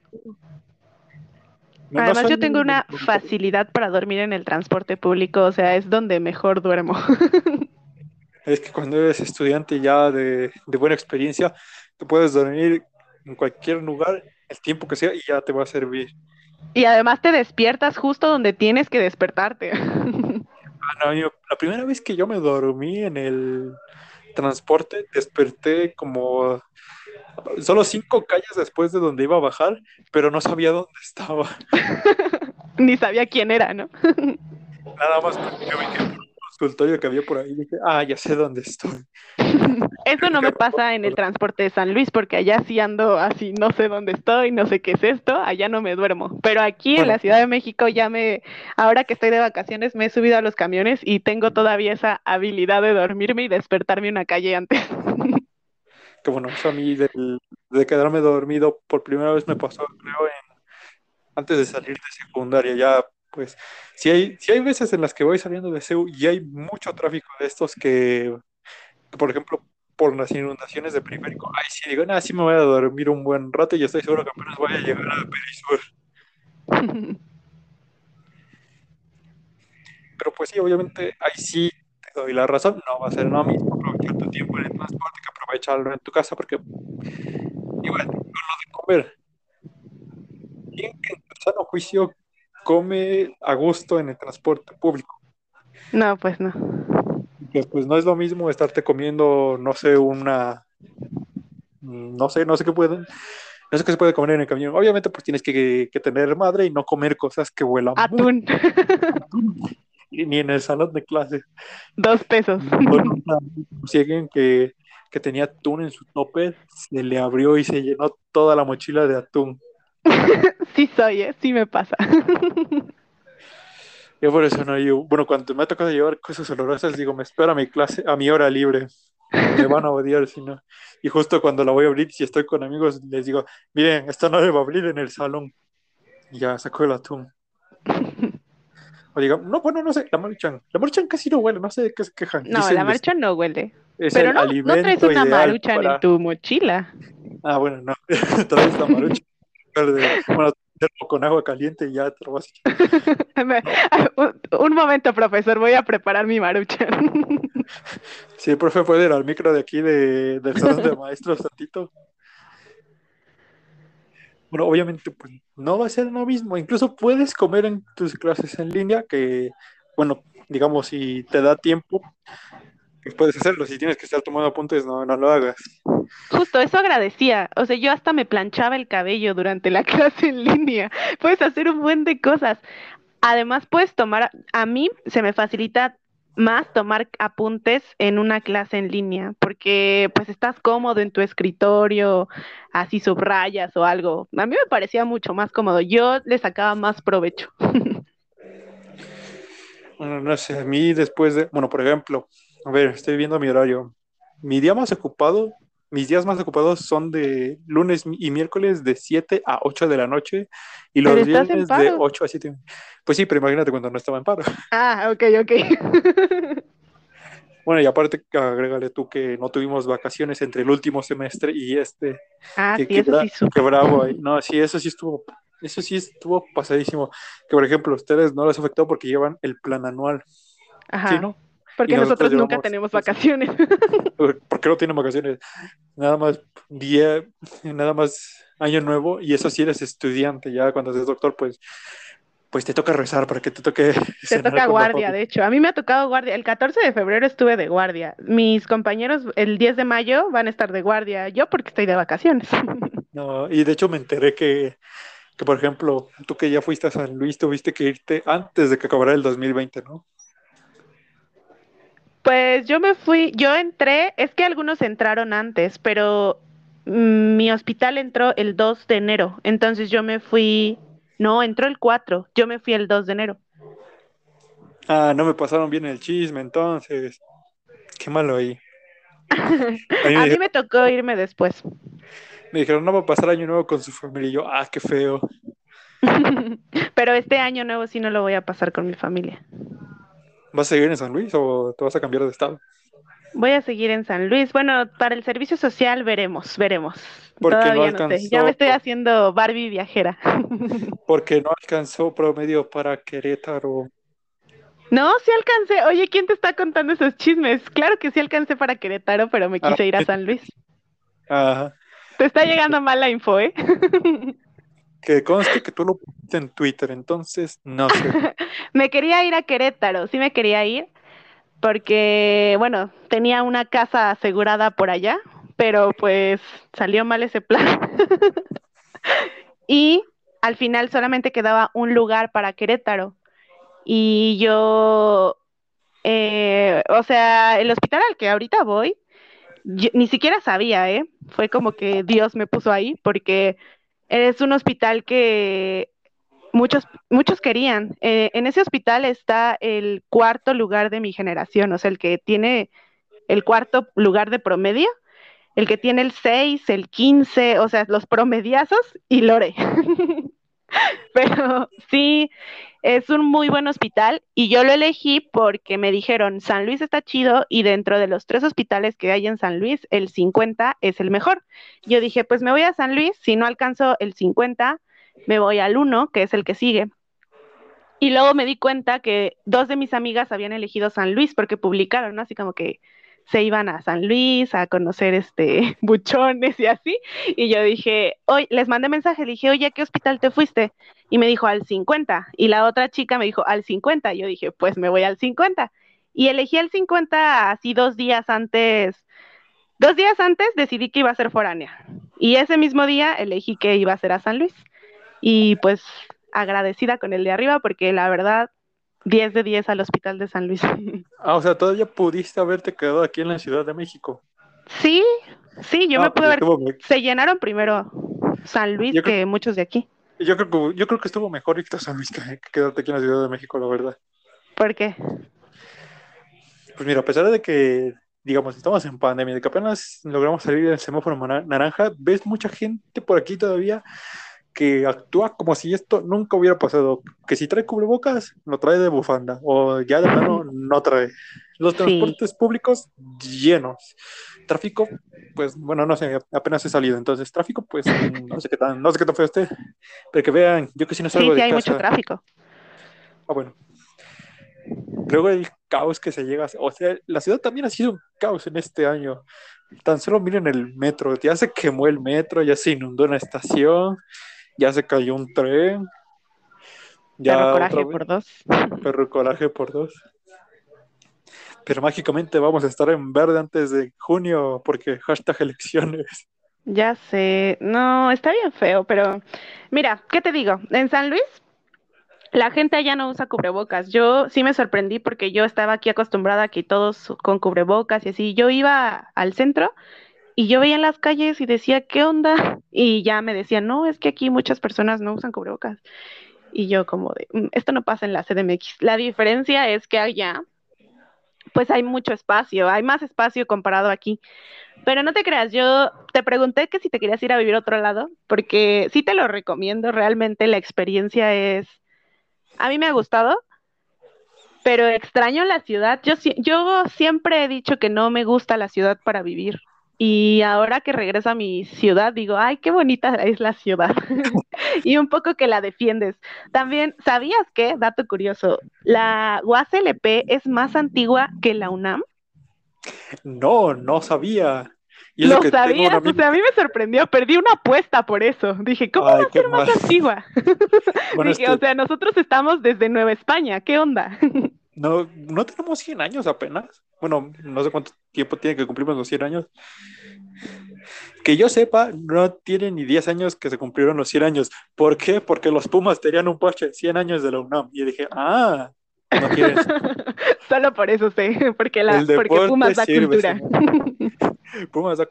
B: Además, yo tengo una facilidad para dormir en el transporte público, o sea, es donde mejor duermo.
A: es que cuando eres estudiante ya de, buena experiencia, tú puedes dormir en cualquier lugar el tiempo que sea y ya te va a servir.
B: Y además te despiertas justo donde tienes que despertarte.
A: Ah, la primera vez que yo me dormí en el transporte, desperté como solo cinco calles después de donde iba a bajar, pero no sabía dónde estaba.
B: Ni sabía quién era, ¿no?
A: Nada más que yo vi que un consultorio que había por ahí dije, ah, ya sé dónde estoy.
B: Eso no me pasa en el transporte de San Luis, porque allá sí ando así, no sé dónde estoy, no sé qué es esto, allá no me duermo. Pero aquí en la Ciudad de México ya me, ahora que estoy de vacaciones, me he subido a los camiones y tengo todavía esa habilidad de dormirme y despertarme una calle antes.
A: que bueno, eso a mí de quedarme dormido por primera vez me pasó, creo, en, antes de salir de secundaria, ya pues, si hay, si hay veces en las que voy saliendo de CEU y hay mucho tráfico de estos que, por ejemplo, por las inundaciones de periférico, ay, sí digo, nada, sí me voy a dormir un buen rato y estoy seguro que apenas voy a llegar a Perisur. pero pues sí, obviamente ahí sí te doy la razón, no va a ser lo mismo aprovechar tu tiempo en el transporte que aprovecharlo en tu casa, porque igual, con lo de comer, ¿quién en tu sano juicio come a gusto en el transporte público?
B: No, pues no.
A: Que pues no es lo mismo estarte comiendo, no sé, una, no sé, no sé qué pueden, no sé qué se puede comer en el camión. Obviamente, pues tienes que, tener madre y no comer cosas que huelan.
B: Atún.
A: Ni en el salón de clase.
B: Dos pesos.
A: Si alguien que, que tenía atún en su tope, se le abrió y se llenó toda la mochila de atún.
B: sí soy, ¿eh? sí me pasa.
A: Yo por eso no, yo, bueno, cuando me ha tocado llevar cosas olorosas, digo, me espero a mi clase, a mi hora libre. Me van a odiar si no. Y justo cuando la voy a abrir, si estoy con amigos, les digo, miren, esta no va a abrir en el salón. Y ya sacó el atún. O digo, no, bueno, no sé, la maruchan. La maruchan casi no huele, no sé de qué se quejan.
B: No, la maruchan no huele. Pero no, no traes una maruchan en tu mochila.
A: Ah, bueno, no. traes la maruchan. bueno, con agua caliente y ya te lo vas
B: a Un momento, profesor, voy a preparar mi maruchan.
A: Sí, profe, puede ir al micro de aquí de, del salón de maestros tantito. Bueno, obviamente, pues no va a ser lo mismo. Incluso puedes comer en tus clases en línea, que, bueno, digamos, si te da tiempo, puedes hacerlo. Si tienes que estar tomando apuntes, no, no lo hagas.
B: Justo, eso agradecía. O sea, yo hasta me planchaba el cabello durante la clase en línea. Puedes hacer un buen de cosas. Además, puedes tomar, a mí se me facilita más tomar apuntes en una clase en línea, porque pues estás cómodo en tu escritorio, así subrayas o algo. A mí me parecía mucho más cómodo, yo le sacaba más provecho.
A: Bueno, no sé, a mí después de, bueno, por ejemplo, a ver, estoy viendo mi horario. Mi día más ocupado mis días más ocupados son de lunes y miércoles de 7 a 8 de la noche y los viernes de 8 a 7. Pues sí, pero imagínate cuando no estaba en paro.
B: Ah, ok, ok.
A: bueno, y aparte, agrégale tú que no tuvimos vacaciones entre el último semestre y este.
B: Ah,
A: sí,
B: eso sí
A: Qué bravo ahí. No, sí, eso sí estuvo, eso sí estuvo pasadísimo. Que por ejemplo, ustedes no les afectó porque llevan el plan anual.
B: Ajá. ¿Sí, no? Porque nosotros, nunca tenemos vacaciones.
A: ¿Por qué no tienen vacaciones? Nada más día, nada más año nuevo, y eso si eres estudiante, ya cuando eres doctor, pues, pues te toca rezar para que te toque.
B: Te toca guardia, de hecho. A mí me ha tocado guardia. El 14 de febrero estuve de guardia. Mis compañeros el 10 de mayo van a estar de guardia. Yo porque estoy de vacaciones.
A: No, y de hecho me enteré que, que, por ejemplo, tú que ya fuiste a San Luis, tuviste que irte antes de que acabara el 2020, ¿no?
B: Pues yo me fui, yo entré, es que algunos entraron antes, pero mm, mi hospital entró el 2 de enero, entonces yo me fui, no, entró el 4, yo me fui el 2 de enero.
A: Ah, no me pasaron bien el chisme, entonces, qué malo ahí.
B: A mí, me, tocó irme después.
A: Me dijeron, no va a pasar año nuevo con su familia, y yo, ah, qué feo.
B: pero este año nuevo sí no lo voy a pasar con mi familia.
A: ¿Vas a seguir en San Luis o te vas a cambiar de estado?
B: Voy a seguir en San Luis. Bueno, para el servicio social veremos, veremos. Todavía no, sé. Ya me estoy haciendo Barbie viajera.
A: Porque no alcanzó promedio para Querétaro.
B: No, sí alcancé. Oye, ¿quién te está contando esos chismes? Claro que sí alcancé para Querétaro, pero me quise ir a ah. San Luis.
A: Ajá.
B: Te está llegando mal la info, ¿eh?
A: Que conste que tú lo pusiste en Twitter, entonces no sé.
B: me quería ir a Querétaro, sí me quería ir, porque, bueno, tenía una casa asegurada por allá, pero pues salió mal ese plan. y al final solamente quedaba un lugar para Querétaro. Y yo, eh, o sea, el hospital al que ahorita voy, ni siquiera sabía, ¿eh? Fue como que Dios me puso ahí, porque es un hospital que muchos, muchos querían. Eh, en ese hospital está el cuarto lugar de mi generación, o sea, el que tiene el cuarto lugar de promedio, el que tiene el 6, el 15, o sea, los promediazos y Lore. Pero sí, es un muy buen hospital y yo lo elegí porque me dijeron, San Luis está chido y dentro de los tres hospitales que hay en San Luis, el 50 es el mejor. Yo dije, pues me voy a San Luis, si no alcanzo el 50, me voy al 1, que es el que sigue. Y luego me di cuenta que dos de mis amigas habían elegido San Luis porque publicaron, ¿no? Así como que se iban a San Luis a conocer este buchones y así. Y yo dije, hoy les mandé mensaje, le dije, oye, ¿a qué hospital te fuiste? Y me dijo, al 50. Y la otra chica me dijo, al 50. Y yo dije, pues me voy al 50. Y elegí el 50 así dos días antes. Dos días antes decidí que iba a ser foránea. Y ese mismo día elegí que iba a ser a San Luis. Y pues agradecida con el de arriba porque la verdad 10 de 10 al Hospital de San Luis.
A: Ah, o sea, todavía pudiste haberte quedado aquí en la Ciudad de México.
B: Sí, sí, yo ah, me pude pues ver. Se llenaron primero San Luis que muchos de aquí.
A: Yo creo que, yo creo que estuvo mejor irte a San Luis que, quedarte aquí en la Ciudad de México, la verdad.
B: ¿Por qué?
A: Pues mira, a pesar de que, digamos, estamos en pandemia, de que apenas logramos salir del semáforo naranja, ves mucha gente por aquí todavía que actúa como si esto nunca hubiera pasado. Que si trae cubrebocas, lo trae de bufanda, o ya de plano no trae. Los transportes públicos llenos. Tráfico, pues bueno, no sé, apenas he salido. Entonces, tráfico, pues no sé qué tan, no sé qué tan fue usted. Pero que vean, yo que si no salgo
B: sí, sí, hay mucho tráfico.
A: Ah, bueno. Luego el caos que se llega, o sea, la ciudad también ha sido un caos en este año. Tan solo miren el metro, ya se quemó el metro, ya se inundó una estación, ya se cayó un tren.
B: Ya perro coraje por dos.
A: Perro coraje por dos. Pero mágicamente vamos a estar en verde antes de junio porque hashtag elecciones.
B: Ya sé, no, está bien feo, pero mira, ¿qué te digo? En San Luis la gente allá no usa cubrebocas. Yo sí me sorprendí porque yo estaba aquí acostumbrada a que todos con cubrebocas y así. Yo iba al centro y yo veía en las calles y decía, ¿qué onda? Y ya me decían, no, es que aquí muchas personas no usan cubrebocas. Y yo como de, mm, esto no pasa en la CDMX. La diferencia es que allá, pues hay mucho espacio, hay más espacio comparado aquí. Pero no te creas, yo te pregunté que si te querías ir a vivir a otro lado, porque sí te lo recomiendo, realmente la experiencia es, a mí me ha gustado, pero extraño la ciudad. Yo, yo siempre he dicho que no me gusta la ciudad para vivir. Y ahora que regreso a mi ciudad, digo, ay, qué bonita es la ciudad. y un poco que la defiendes. También, ¿sabías que, dato curioso, la UASLP es más antigua que la UNAM?
A: No, no sabía.
B: ¿Y ¿Lo sabías? O sea, a mí me sorprendió, perdí una apuesta por eso. Dije, ¿cómo va a ser más antigua? Dije, o sea, nosotros estamos desde Nueva España, ¿qué onda?
A: No, no tenemos 100 años apenas. Bueno, no sé cuánto tiempo tiene que cumplimos los 100 años. Que yo sepa, no tiene ni 10 años que se cumplieron los 100 años. ¿Por qué? Porque los Pumas tenían un parche 100 años de la UNAM. Y dije, ah, no quieres.
B: Solo por eso sé, porque, la, porque Pumas da cultura.
A: Pumas da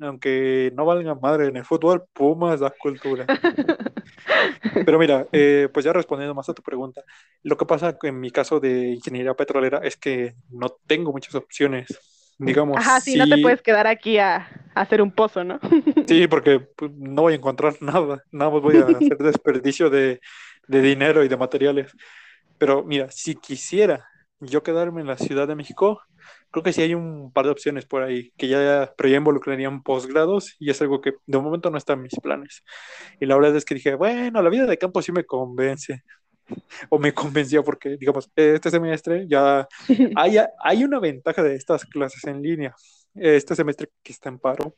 A: aunque no valga madre en el fútbol, Pumas da cultura. Pero mira, eh, pues ya respondiendo más a tu pregunta, lo que pasa en mi caso de ingeniería petrolera es que no tengo muchas opciones. Digamos,
B: Ajá, sí, no te puedes quedar aquí a, hacer un pozo, ¿no?
A: Sí, porque pues, no voy a encontrar nada, nada más voy a hacer desperdicio de, de dinero y de materiales. Pero mira, si quisiera yo quedarme en la Ciudad de México, creo que sí hay un par de opciones por ahí que ya, pero ya involucrarían posgrados y es algo que de momento no está en mis planes. Y la verdad es que dije, bueno, la vida de campo sí me convence. O me convenció porque, digamos, este semestre ya hay, hay una ventaja de estas clases en línea. Este semestre que está en paro,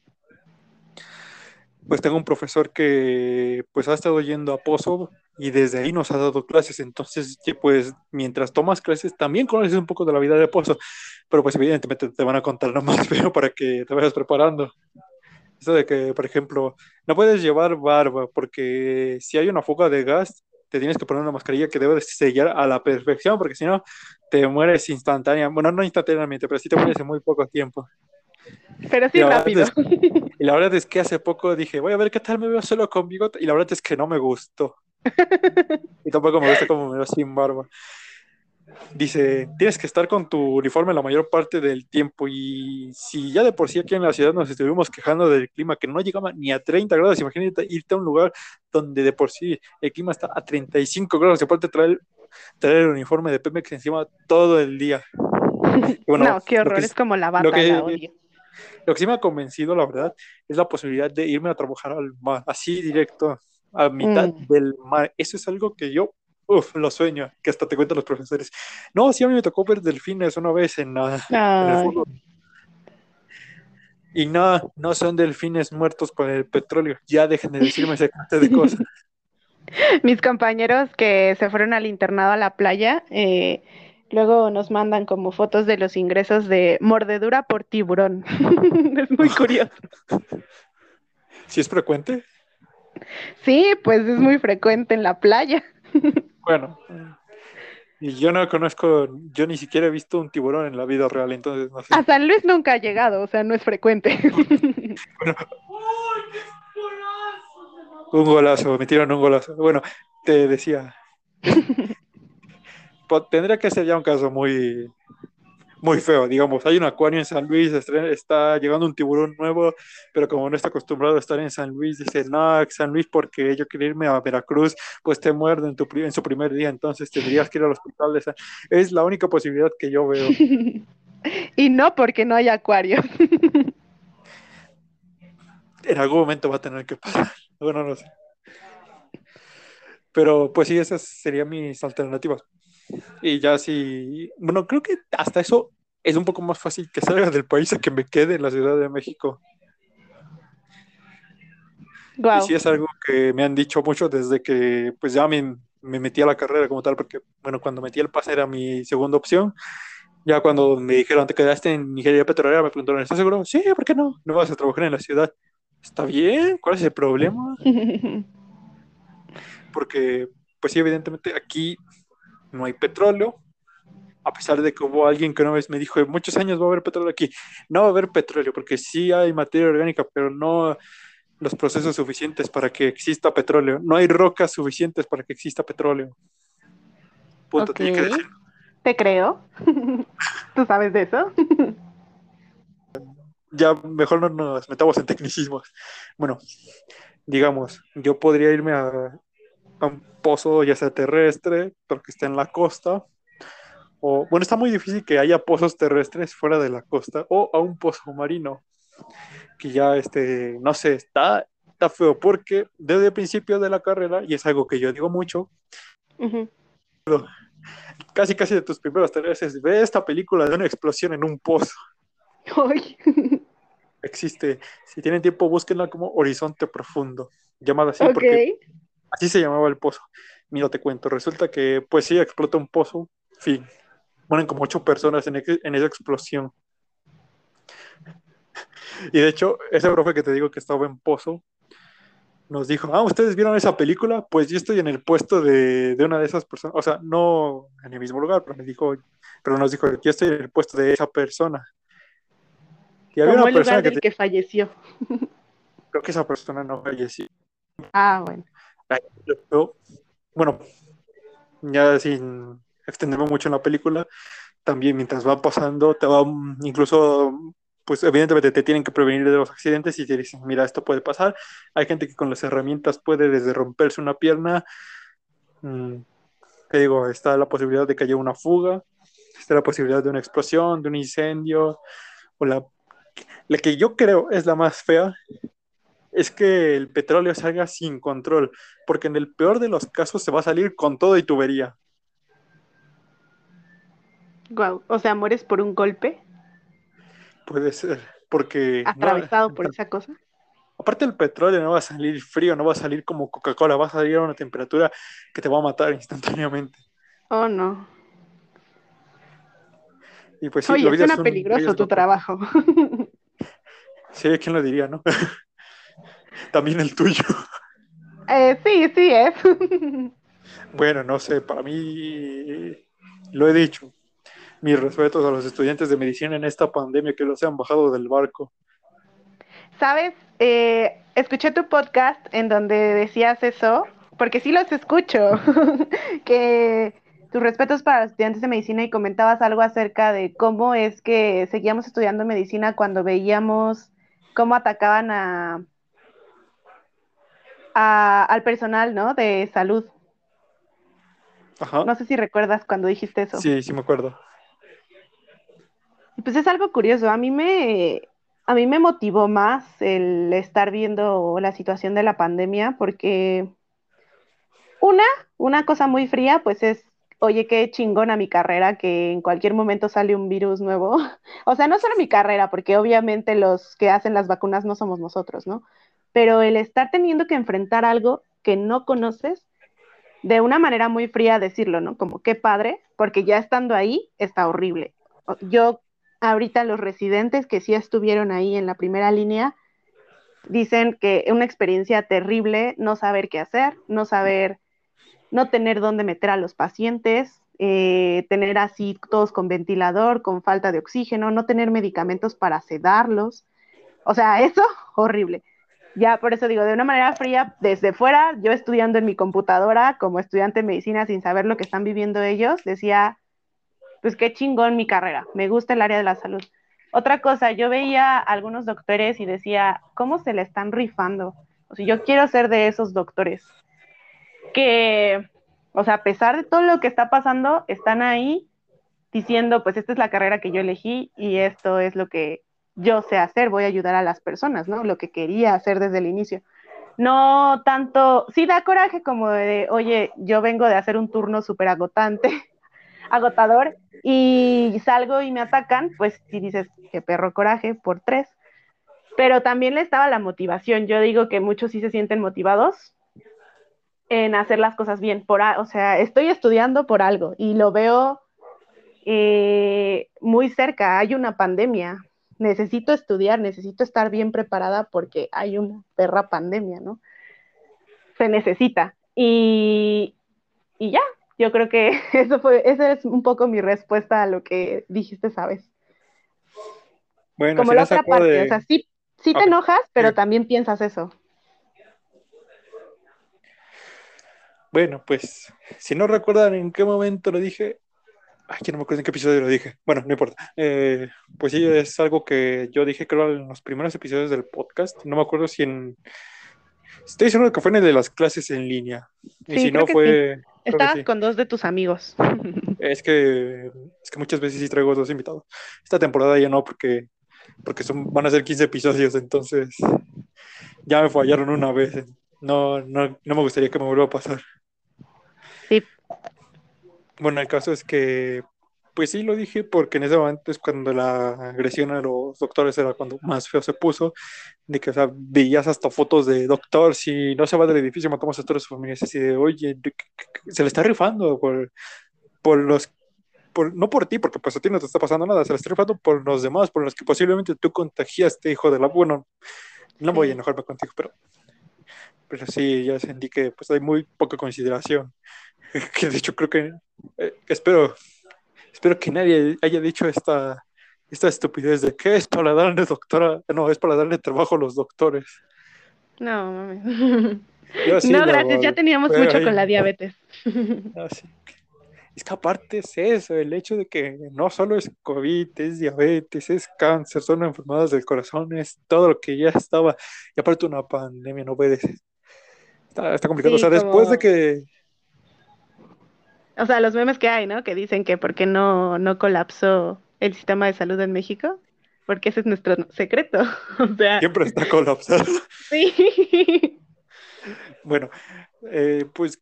A: pues tengo un profesor que pues ha estado yendo a Pozo y desde ahí nos ha dado clases, entonces pues mientras tomas clases también conoces un poco de la vida de Pozo, pero pues evidentemente te van a contar nomás, pero para que te vayas preparando. Eso de que, por ejemplo, no puedes llevar barba porque si hay una fuga de gas, te tienes que poner una mascarilla que debe sellar a la perfección, porque si no, te mueres instantáneamente, bueno, no instantáneamente, pero sí te mueres en muy poco tiempo.
B: Pero sí rápido.
A: y la verdad es que hace poco dije, voy a ver qué tal me veo solo con bigote. Y la verdad es que no me gustó. y tampoco me gusta como me veo sin barba. Dice, tienes que estar con tu uniforme la mayor parte del tiempo y si ya de por sí aquí en la ciudad nos estuvimos quejando del clima que no llegaba ni a 30 grados, imagínate irte a un lugar donde de por sí el clima está a 35 grados y aparte traer, traer el uniforme de Pemex encima todo el día.
B: no, qué horror, es como la bata, odio.
A: Lo que sí me ha convencido, la verdad, es la posibilidad de irme a trabajar al mar, así directo, a mitad mm. del mar. Eso es algo que yo lo sueño, que hasta te cuentan los profesores. No, sí, a mí me tocó ver delfines una vez en, en el fútbol. Y no, no son delfines muertos por el petróleo. Ya dejen de decirme ese de cosas.
B: Mis compañeros que se fueron al internado a la playa, eh, luego nos mandan como fotos de los ingresos de mordedura por tiburón. es muy curioso.
A: ¿Sí es frecuente?
B: Sí, pues es muy frecuente en la playa.
A: bueno, y yo no conozco, yo ni siquiera he visto un tiburón en la vida real, entonces no sé.
B: A San Luis nunca ha llegado, o sea, no es frecuente.
A: un golazo, me tiraron un golazo. Bueno, te decía, tendría que ser ya un caso muy, muy feo, digamos. Hay un acuario en San Luis, está llegando un tiburón nuevo, pero como no está acostumbrado a estar en San Luis, dice, no, San Luis, porque yo quiero irme a Veracruz, pues te muerde en, tu, en su primer día, entonces tendrías que ir al hospital. Es la única posibilidad que yo veo.
B: y no porque no hay acuario.
A: en algún momento va a tener que pasar. Bueno, no sé. Pero pues sí, esas serían mis alternativas. Y ya sí, bueno, creo que hasta eso es un poco más fácil que salga del país a que me quede en la Ciudad de México. Y sí es algo que me han dicho mucho desde que pues ya me, me metí a la carrera como tal, porque bueno, cuando metí el pase era mi segunda opción. Ya cuando me dijeron, te quedaste en Nigeria Petrolera, me preguntaron, ¿estás seguro? Sí, ¿por qué no? No vas a trabajar en la ciudad. Está bien, ¿cuál es el problema? Porque, pues sí, evidentemente aquí no hay petróleo, a pesar de que hubo alguien que una vez me dijo, en muchos años va a haber petróleo aquí. No va a haber petróleo, porque sí hay materia orgánica, pero no los procesos suficientes para que exista petróleo. No hay rocas suficientes para que exista petróleo.
B: Punto, te, creo. ¿Tú sabes de eso?
A: ya mejor no nos metamos en tecnicismos. Bueno, digamos, yo podría irme a, un pozo ya sea terrestre, pero que esté en la costa. O, bueno, está muy difícil que haya pozos terrestres fuera de la costa o a un pozo marino. Que ya, este, no sé, está, está feo porque desde el principio de la carrera, y es algo que yo digo mucho, casi casi de tus primeras tareas es ve esta película de una explosión en un pozo. Existe, si tienen tiempo, búsquenla como Horizonte Profundo, llamada así porque Así se llamaba el pozo. Mira, te cuento, resulta que pues sí, explota un pozo, fin. Mueren como ocho personas en, esa explosión. Y de hecho, ese profe que te digo que estaba en pozo, nos dijo, ah, ¿ustedes vieron esa película? Pues yo estoy en el puesto de, una de esas personas, o sea, no en el mismo lugar, pero me dijo, pero nos dijo, yo estoy en el puesto de esa persona.
B: Y había una persona que, que falleció.
A: Creo que esa persona no falleció.
B: Ah, bueno
A: bueno, ya sin extenderme mucho en la película, también mientras va pasando, te va incluso, pues evidentemente te tienen que prevenir de los accidentes y te dicen, mira, esto puede pasar. Hay gente que con las herramientas puede desde romperse una pierna, mm, te digo, está la posibilidad de que haya una fuga, está la posibilidad de una explosión, de un incendio, o la, la que yo creo es la más fea, es que el petróleo salga sin control, porque en el peor de los casos se va a salir con todo y tubería.
B: Wow, o sea, mueres por un golpe.
A: Puede ser, porque...
B: Atravesado por esa cosa.
A: Aparte el petróleo no va a salir frío, no va a salir como Coca-Cola, va a salir a una temperatura que te va a matar instantáneamente.
B: Oh, no.
A: Y pues sí,
B: Oye, suena peligroso tu trabajo.
A: Sí, ¿quién lo diría, no? También el tuyo.
B: Eh, sí, sí es.
A: bueno, no sé, para mí lo he dicho. Mis respetos a los estudiantes de medicina en esta pandemia que los han bajado del barco.
B: Sabes, eh, escuché tu podcast en donde decías eso, porque sí los escucho, que tus respetos para los estudiantes de medicina y comentabas algo acerca de cómo es que seguíamos estudiando medicina cuando veíamos cómo atacaban a, al personal, ¿no? De salud. Ajá. No sé si recuerdas cuando dijiste eso.
A: Sí, sí me acuerdo.
B: Pues es algo curioso. A mí me, a mí me motivó más el estar viendo la situación de la pandemia porque una, una cosa muy fría, pues es, oye, qué chingona mi carrera, que en cualquier momento sale un virus nuevo. o sea, no solo mi carrera, porque obviamente los que hacen las vacunas no somos nosotros, ¿no? Pero el estar teniendo que enfrentar algo que no conoces, de una manera muy fría decirlo, ¿no? Como qué padre, porque ya estando ahí está horrible. Yo ahorita los residentes que sí estuvieron ahí en la primera línea dicen que es una experiencia terrible no saber qué hacer, no saber, no tener dónde meter a los pacientes, eh, tener así todos con ventilador, con falta de oxígeno, no tener medicamentos para sedarlos. O sea, eso horrible. Ya por eso digo, de una manera fría, desde fuera, yo estudiando en mi computadora como estudiante de medicina sin saber lo que están viviendo ellos, decía, pues qué chingón mi carrera, me gusta el área de la salud. Otra cosa, yo veía a algunos doctores y decía, ¿cómo se le están rifando? O sea, yo quiero ser de esos doctores que, o sea, a pesar de todo lo que está pasando, están ahí diciendo, pues esta es la carrera que yo elegí y esto es lo que yo sé hacer, voy a ayudar a las personas, ¿no? Lo que quería hacer desde el inicio. No tanto, sí da coraje como de, oye, yo vengo de hacer un turno súper agotante agotador y salgo y me atacan, pues si dices, que perro coraje por tres. Pero también le estaba la motivación. Yo digo que muchos sí se sienten motivados en hacer las cosas bien. Por, o sea, estoy estudiando por algo y lo veo eh, muy cerca. Hay una pandemia. Necesito estudiar, necesito estar bien preparada porque hay una perra pandemia, ¿no? Se necesita. Y, y ya, yo creo que eso fue, esa es un poco mi respuesta a lo que dijiste, ¿sabes? Bueno, como la otra parte, o sea, sí, sí te enojas, pero también piensas eso.
A: Bueno, pues, si no recuerdan en qué momento lo dije, ay, no me acuerdo en qué episodio lo dije. Bueno, no importa. Eh, pues sí, es algo que yo dije, creo, en los primeros episodios del podcast. No me acuerdo si en. Estoy seguro que fue en el de las clases en línea. Y si no, fue.
B: Estabas con dos de tus amigos.
A: Es que, es que muchas veces sí traigo dos invitados. Esta temporada ya no, porque, porque son, van a ser 15 episodios, entonces ya me fallaron una vez. No, no, no me gustaría que me vuelva a pasar.
B: Sí.
A: Bueno, el caso es que pues sí, lo dije porque en ese momento es cuando la agresión a los doctores era cuando más feo se puso, de que, o sea, veías hasta fotos de doctor, si no se va del edificio, matamos a todas sus familias, así de, oye, se le está rifando por, por los, por, no por ti, porque pues a ti no te está pasando nada, se le está rifando por los demás, por los que posiblemente tú contagiaste, hijo de la, bueno, no voy a enojarme contigo, pero, pero sí, ya sentí que pues hay muy poca consideración, que de hecho creo que, eh, espero Espero que nadie haya dicho esta, esta estupidez de que es para darle doctora, no, es para darle trabajo a los doctores.
B: No, mami. no, gracias, ya teníamos mucho con la diabetes.
A: Ah, es que aparte es eso, el hecho de que no solo es COVID, es diabetes, es cáncer, son enfermedades del corazón, es todo lo que ya estaba. Y aparte una pandemia, no puedes. Está, está complicado. o sea, después de que
B: o sea, los memes que hay, ¿no? Que dicen que por qué no, no colapsó el sistema de salud en México, porque ese es nuestro secreto. O sea...
A: Siempre está colapsado.
B: Sí.
A: Bueno, eh, pues,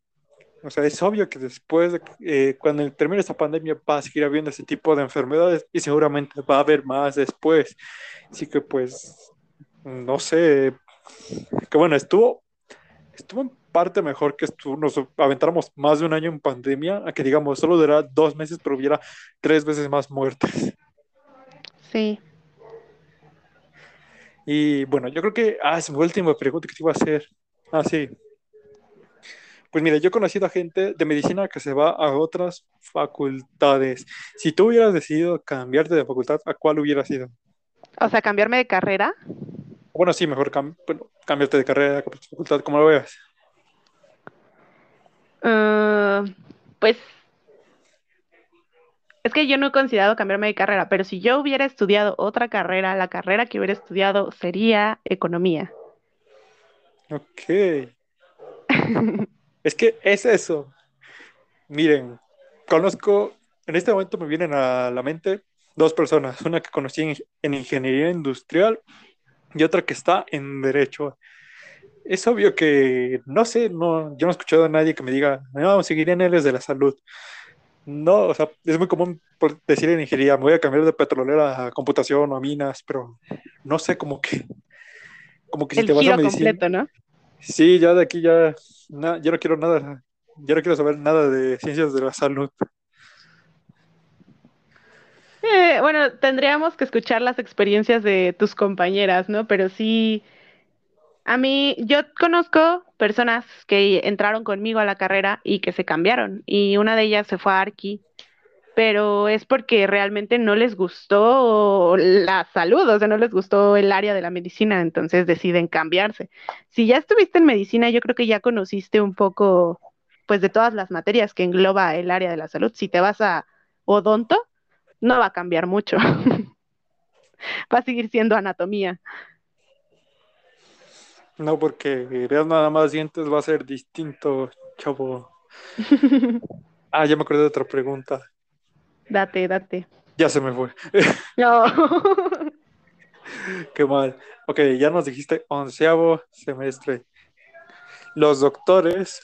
A: o sea, es obvio que después, de, eh, cuando termine esta pandemia, va a seguir habiendo ese tipo de enfermedades y seguramente va a haber más después. Así que, pues, no sé, que bueno, estuvo, estuvo parte mejor que nos aventáramos más de un año en pandemia a que digamos solo durara dos meses pero hubiera tres veces más muertes.
B: Sí.
A: Y bueno, yo creo que, ah, es mi última pregunta que te iba a hacer. Ah, sí. Pues mira, yo he conocido a gente de medicina que se va a otras facultades. Si tú hubieras decidido cambiarte de facultad, ¿a cuál hubiera sido?
B: O sea, cambiarme de carrera.
A: Bueno, sí, mejor cambiarte de carrera, de facultad, como lo veas.
B: Ah, pues es que yo no he considerado cambiarme de carrera, pero si yo hubiera estudiado otra carrera, la carrera que hubiera estudiado sería economía.
A: Ok. es que es eso. Miren, conozco, en este momento me vienen a la mente dos personas, una que conocí en, en ingeniería industrial y otra que está en derecho. Es obvio que, no sé, no, yo no he escuchado a nadie que me diga, no, seguiré en él de la salud. No, o sea, es muy común decir en ingeniería, me voy a cambiar de petrolera a computación o a minas, pero no sé, como que, como que
B: si te vas a medicina. Completo, ¿no?
A: Sí, ya de aquí ya, no, yo no quiero nada, yo no quiero saber nada de ciencias de la salud.
B: Eh, bueno, tendríamos que escuchar las experiencias de tus compañeras, ¿no? Pero sí, a mí, yo conozco personas que entraron conmigo a la carrera y que se cambiaron, y una de ellas se fue a Arqui, pero es porque realmente no les gustó la salud, o sea, no les gustó el área de la medicina, entonces deciden cambiarse. Si ya estuviste en medicina, yo creo que ya conociste un poco, pues, de todas las materias que engloba el área de la salud. Si te vas a odonto, no va a cambiar mucho. va a seguir siendo anatomía.
A: No, porque veas nada más dientes va a ser distinto, chavo. ah, ya me acordé de otra pregunta.
B: Date, date.
A: Ya se me fue.
B: no.
A: Qué mal. Ok, ya nos dijiste onceavo semestre. Los doctores,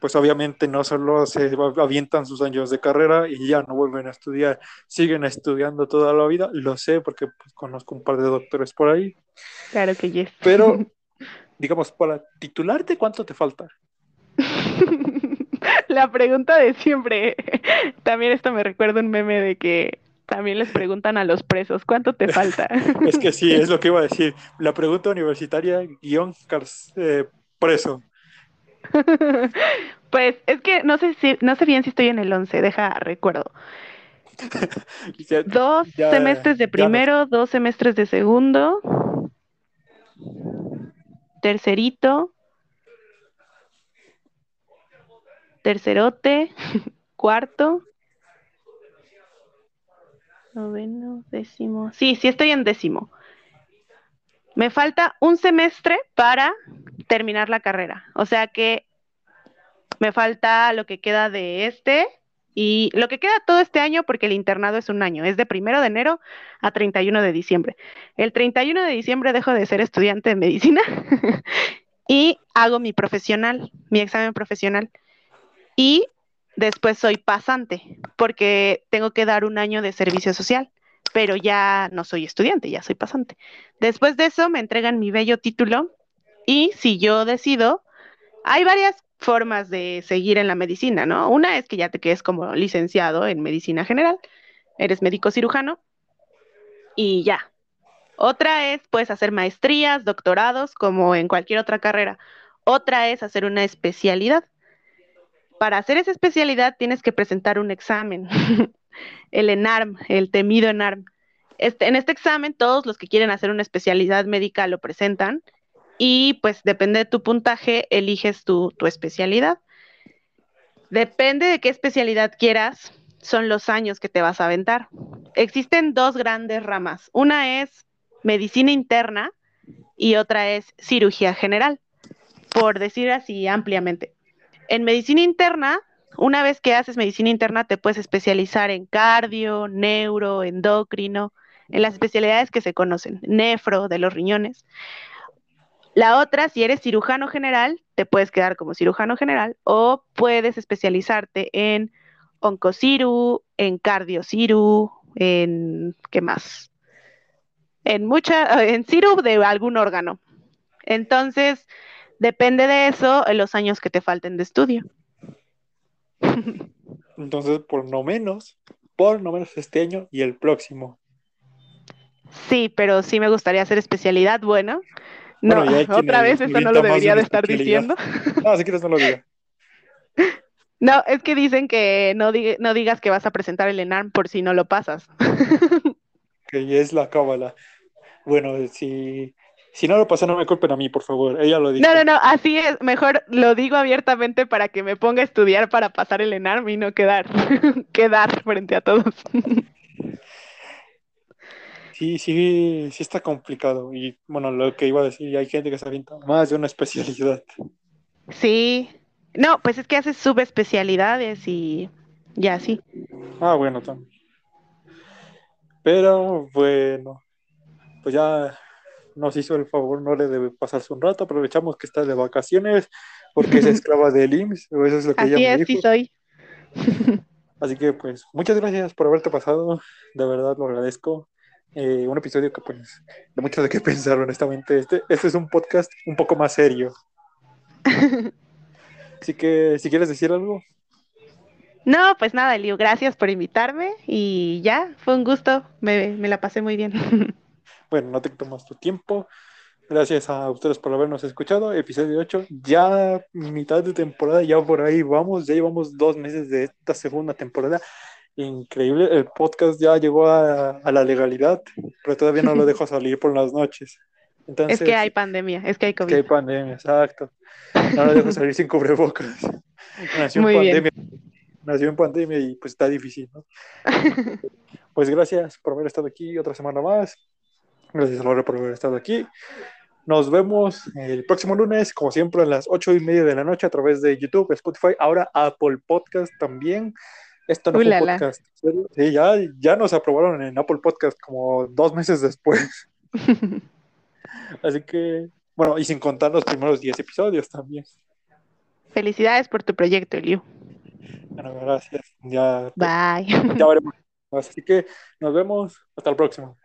A: pues obviamente no solo se avientan sus años de carrera y ya no vuelven a estudiar, siguen estudiando toda la vida, lo sé porque pues, conozco un par de doctores por ahí.
B: Claro que yes.
A: Pero digamos, para titularte, ¿cuánto te falta?
B: La pregunta de siempre. También esto me recuerda un meme de que también les preguntan a los presos, ¿cuánto te falta?
A: es que sí, es lo que iba a decir. La pregunta universitaria, guion eh, preso.
B: Pues es que no sé si, no sé bien si estoy en el 11, deja recuerdo. dos semestres de primero, dos semestres de segundo tercerito, tercerote, cuarto, noveno, décimo. Sí, sí estoy en décimo. Me falta un semestre para terminar la carrera. O sea que me falta lo que queda de este y lo que queda todo este año, porque el internado es un año, es de primero de enero a 31 de diciembre. El 31 de diciembre dejo de ser estudiante de medicina y hago mi profesional, mi examen profesional. Y después soy pasante, porque tengo que dar un año de servicio social, pero ya no soy estudiante, ya soy pasante. Después de eso me entregan mi bello título y si yo decido, hay varias formas de seguir en la medicina, ¿no? Una es que ya te quedes como licenciado en medicina general, eres médico cirujano y ya. Otra es, puedes hacer maestrías, doctorados, como en cualquier otra carrera. Otra es hacer una especialidad. Para hacer esa especialidad tienes que presentar un examen, el ENARM, el temido ENARM. Este, en este examen, todos los que quieren hacer una especialidad médica lo presentan y pues depende de tu puntaje, eliges tu, especialidad. Depende de qué especialidad quieras, son los años que te vas a aventar. Existen dos grandes ramas. Una es medicina interna y otra es cirugía general, por decir así ampliamente. En medicina interna, una vez que haces medicina interna, te puedes especializar en cardio, neuro, endocrino, en las especialidades que se conocen, nefro de los riñones. La otra, si eres cirujano general, te puedes quedar como cirujano general o puedes especializarte en oncociru, en cardiociru, en ¿qué más? En mucha, en ciru de algún órgano. Entonces, depende de eso en los años que te falten de estudio.
A: Entonces, por no menos, por no menos este año y el próximo.
B: Sí, pero sí me gustaría hacer especialidad, bueno, no, otra vez eso no lo debería de estar diciendo.
A: No, si quieres no lo diga.
B: No, es que dicen que no, no digas que vas a presentar el ENARM por si no lo pasas.
A: Que es la cábala. Bueno, si, si no lo pasa, no me culpen a mí, por favor. Ella lo dijo.
B: No, no, no, así es. Mejor lo digo abiertamente para que me ponga a estudiar para pasar el ENARM y no quedar, quedar frente a todos.
A: Sí, sí, sí está complicado. Y bueno, lo que iba a decir, hay gente que se avienta más de una especialidad.
B: Sí. No, pues es que haces subespecialidades y ya sí.
A: Ah, bueno, también. Pero bueno, pues ya nos hizo el favor, no le debe pasarse un rato, aprovechamos que está de vacaciones porque es esclava del IMSS, o eso es lo que
B: Así
A: ella
B: es, sí soy.
A: Así que pues muchas gracias por haberte pasado, de verdad lo agradezco. Eh, un episodio que pues de mucho de qué pensar honestamente. Este, este es un podcast un poco más serio. Así que si quieres decir algo.
B: No, pues nada, Eliu, gracias por invitarme y ya, fue un gusto, me, me la pasé muy bien.
A: bueno, no te tomas tu tiempo. Gracias a ustedes por habernos escuchado. Episodio 8, ya mitad de temporada, ya por ahí vamos, ya llevamos dos meses de esta segunda temporada. Increíble, el podcast ya llegó a, la legalidad, pero todavía no lo dejo salir por las noches.
B: Entonces, es que hay pandemia, es que hay COVID. Es
A: que hay pandemia, exacto. No lo dejo salir sin cubrebocas. Nació en pandemia. Nació en pandemia y pues está difícil, ¿no? pues gracias por haber estado aquí otra semana más. Gracias, Laura, por haber estado aquí. Nos vemos el próximo lunes, como siempre, a las ocho y media de la noche a través de YouTube, Spotify, ahora Apple Podcast también. Esto no fue un podcast. Sí, ya, ya nos aprobaron en Apple Podcast como dos meses después. Así que, bueno, y sin contar los primeros 10 episodios también.
B: Felicidades por tu proyecto, Eliu.
A: Bueno, gracias. Ya,
B: Bye.
A: Ya veremos. Así que nos vemos. Hasta el próximo.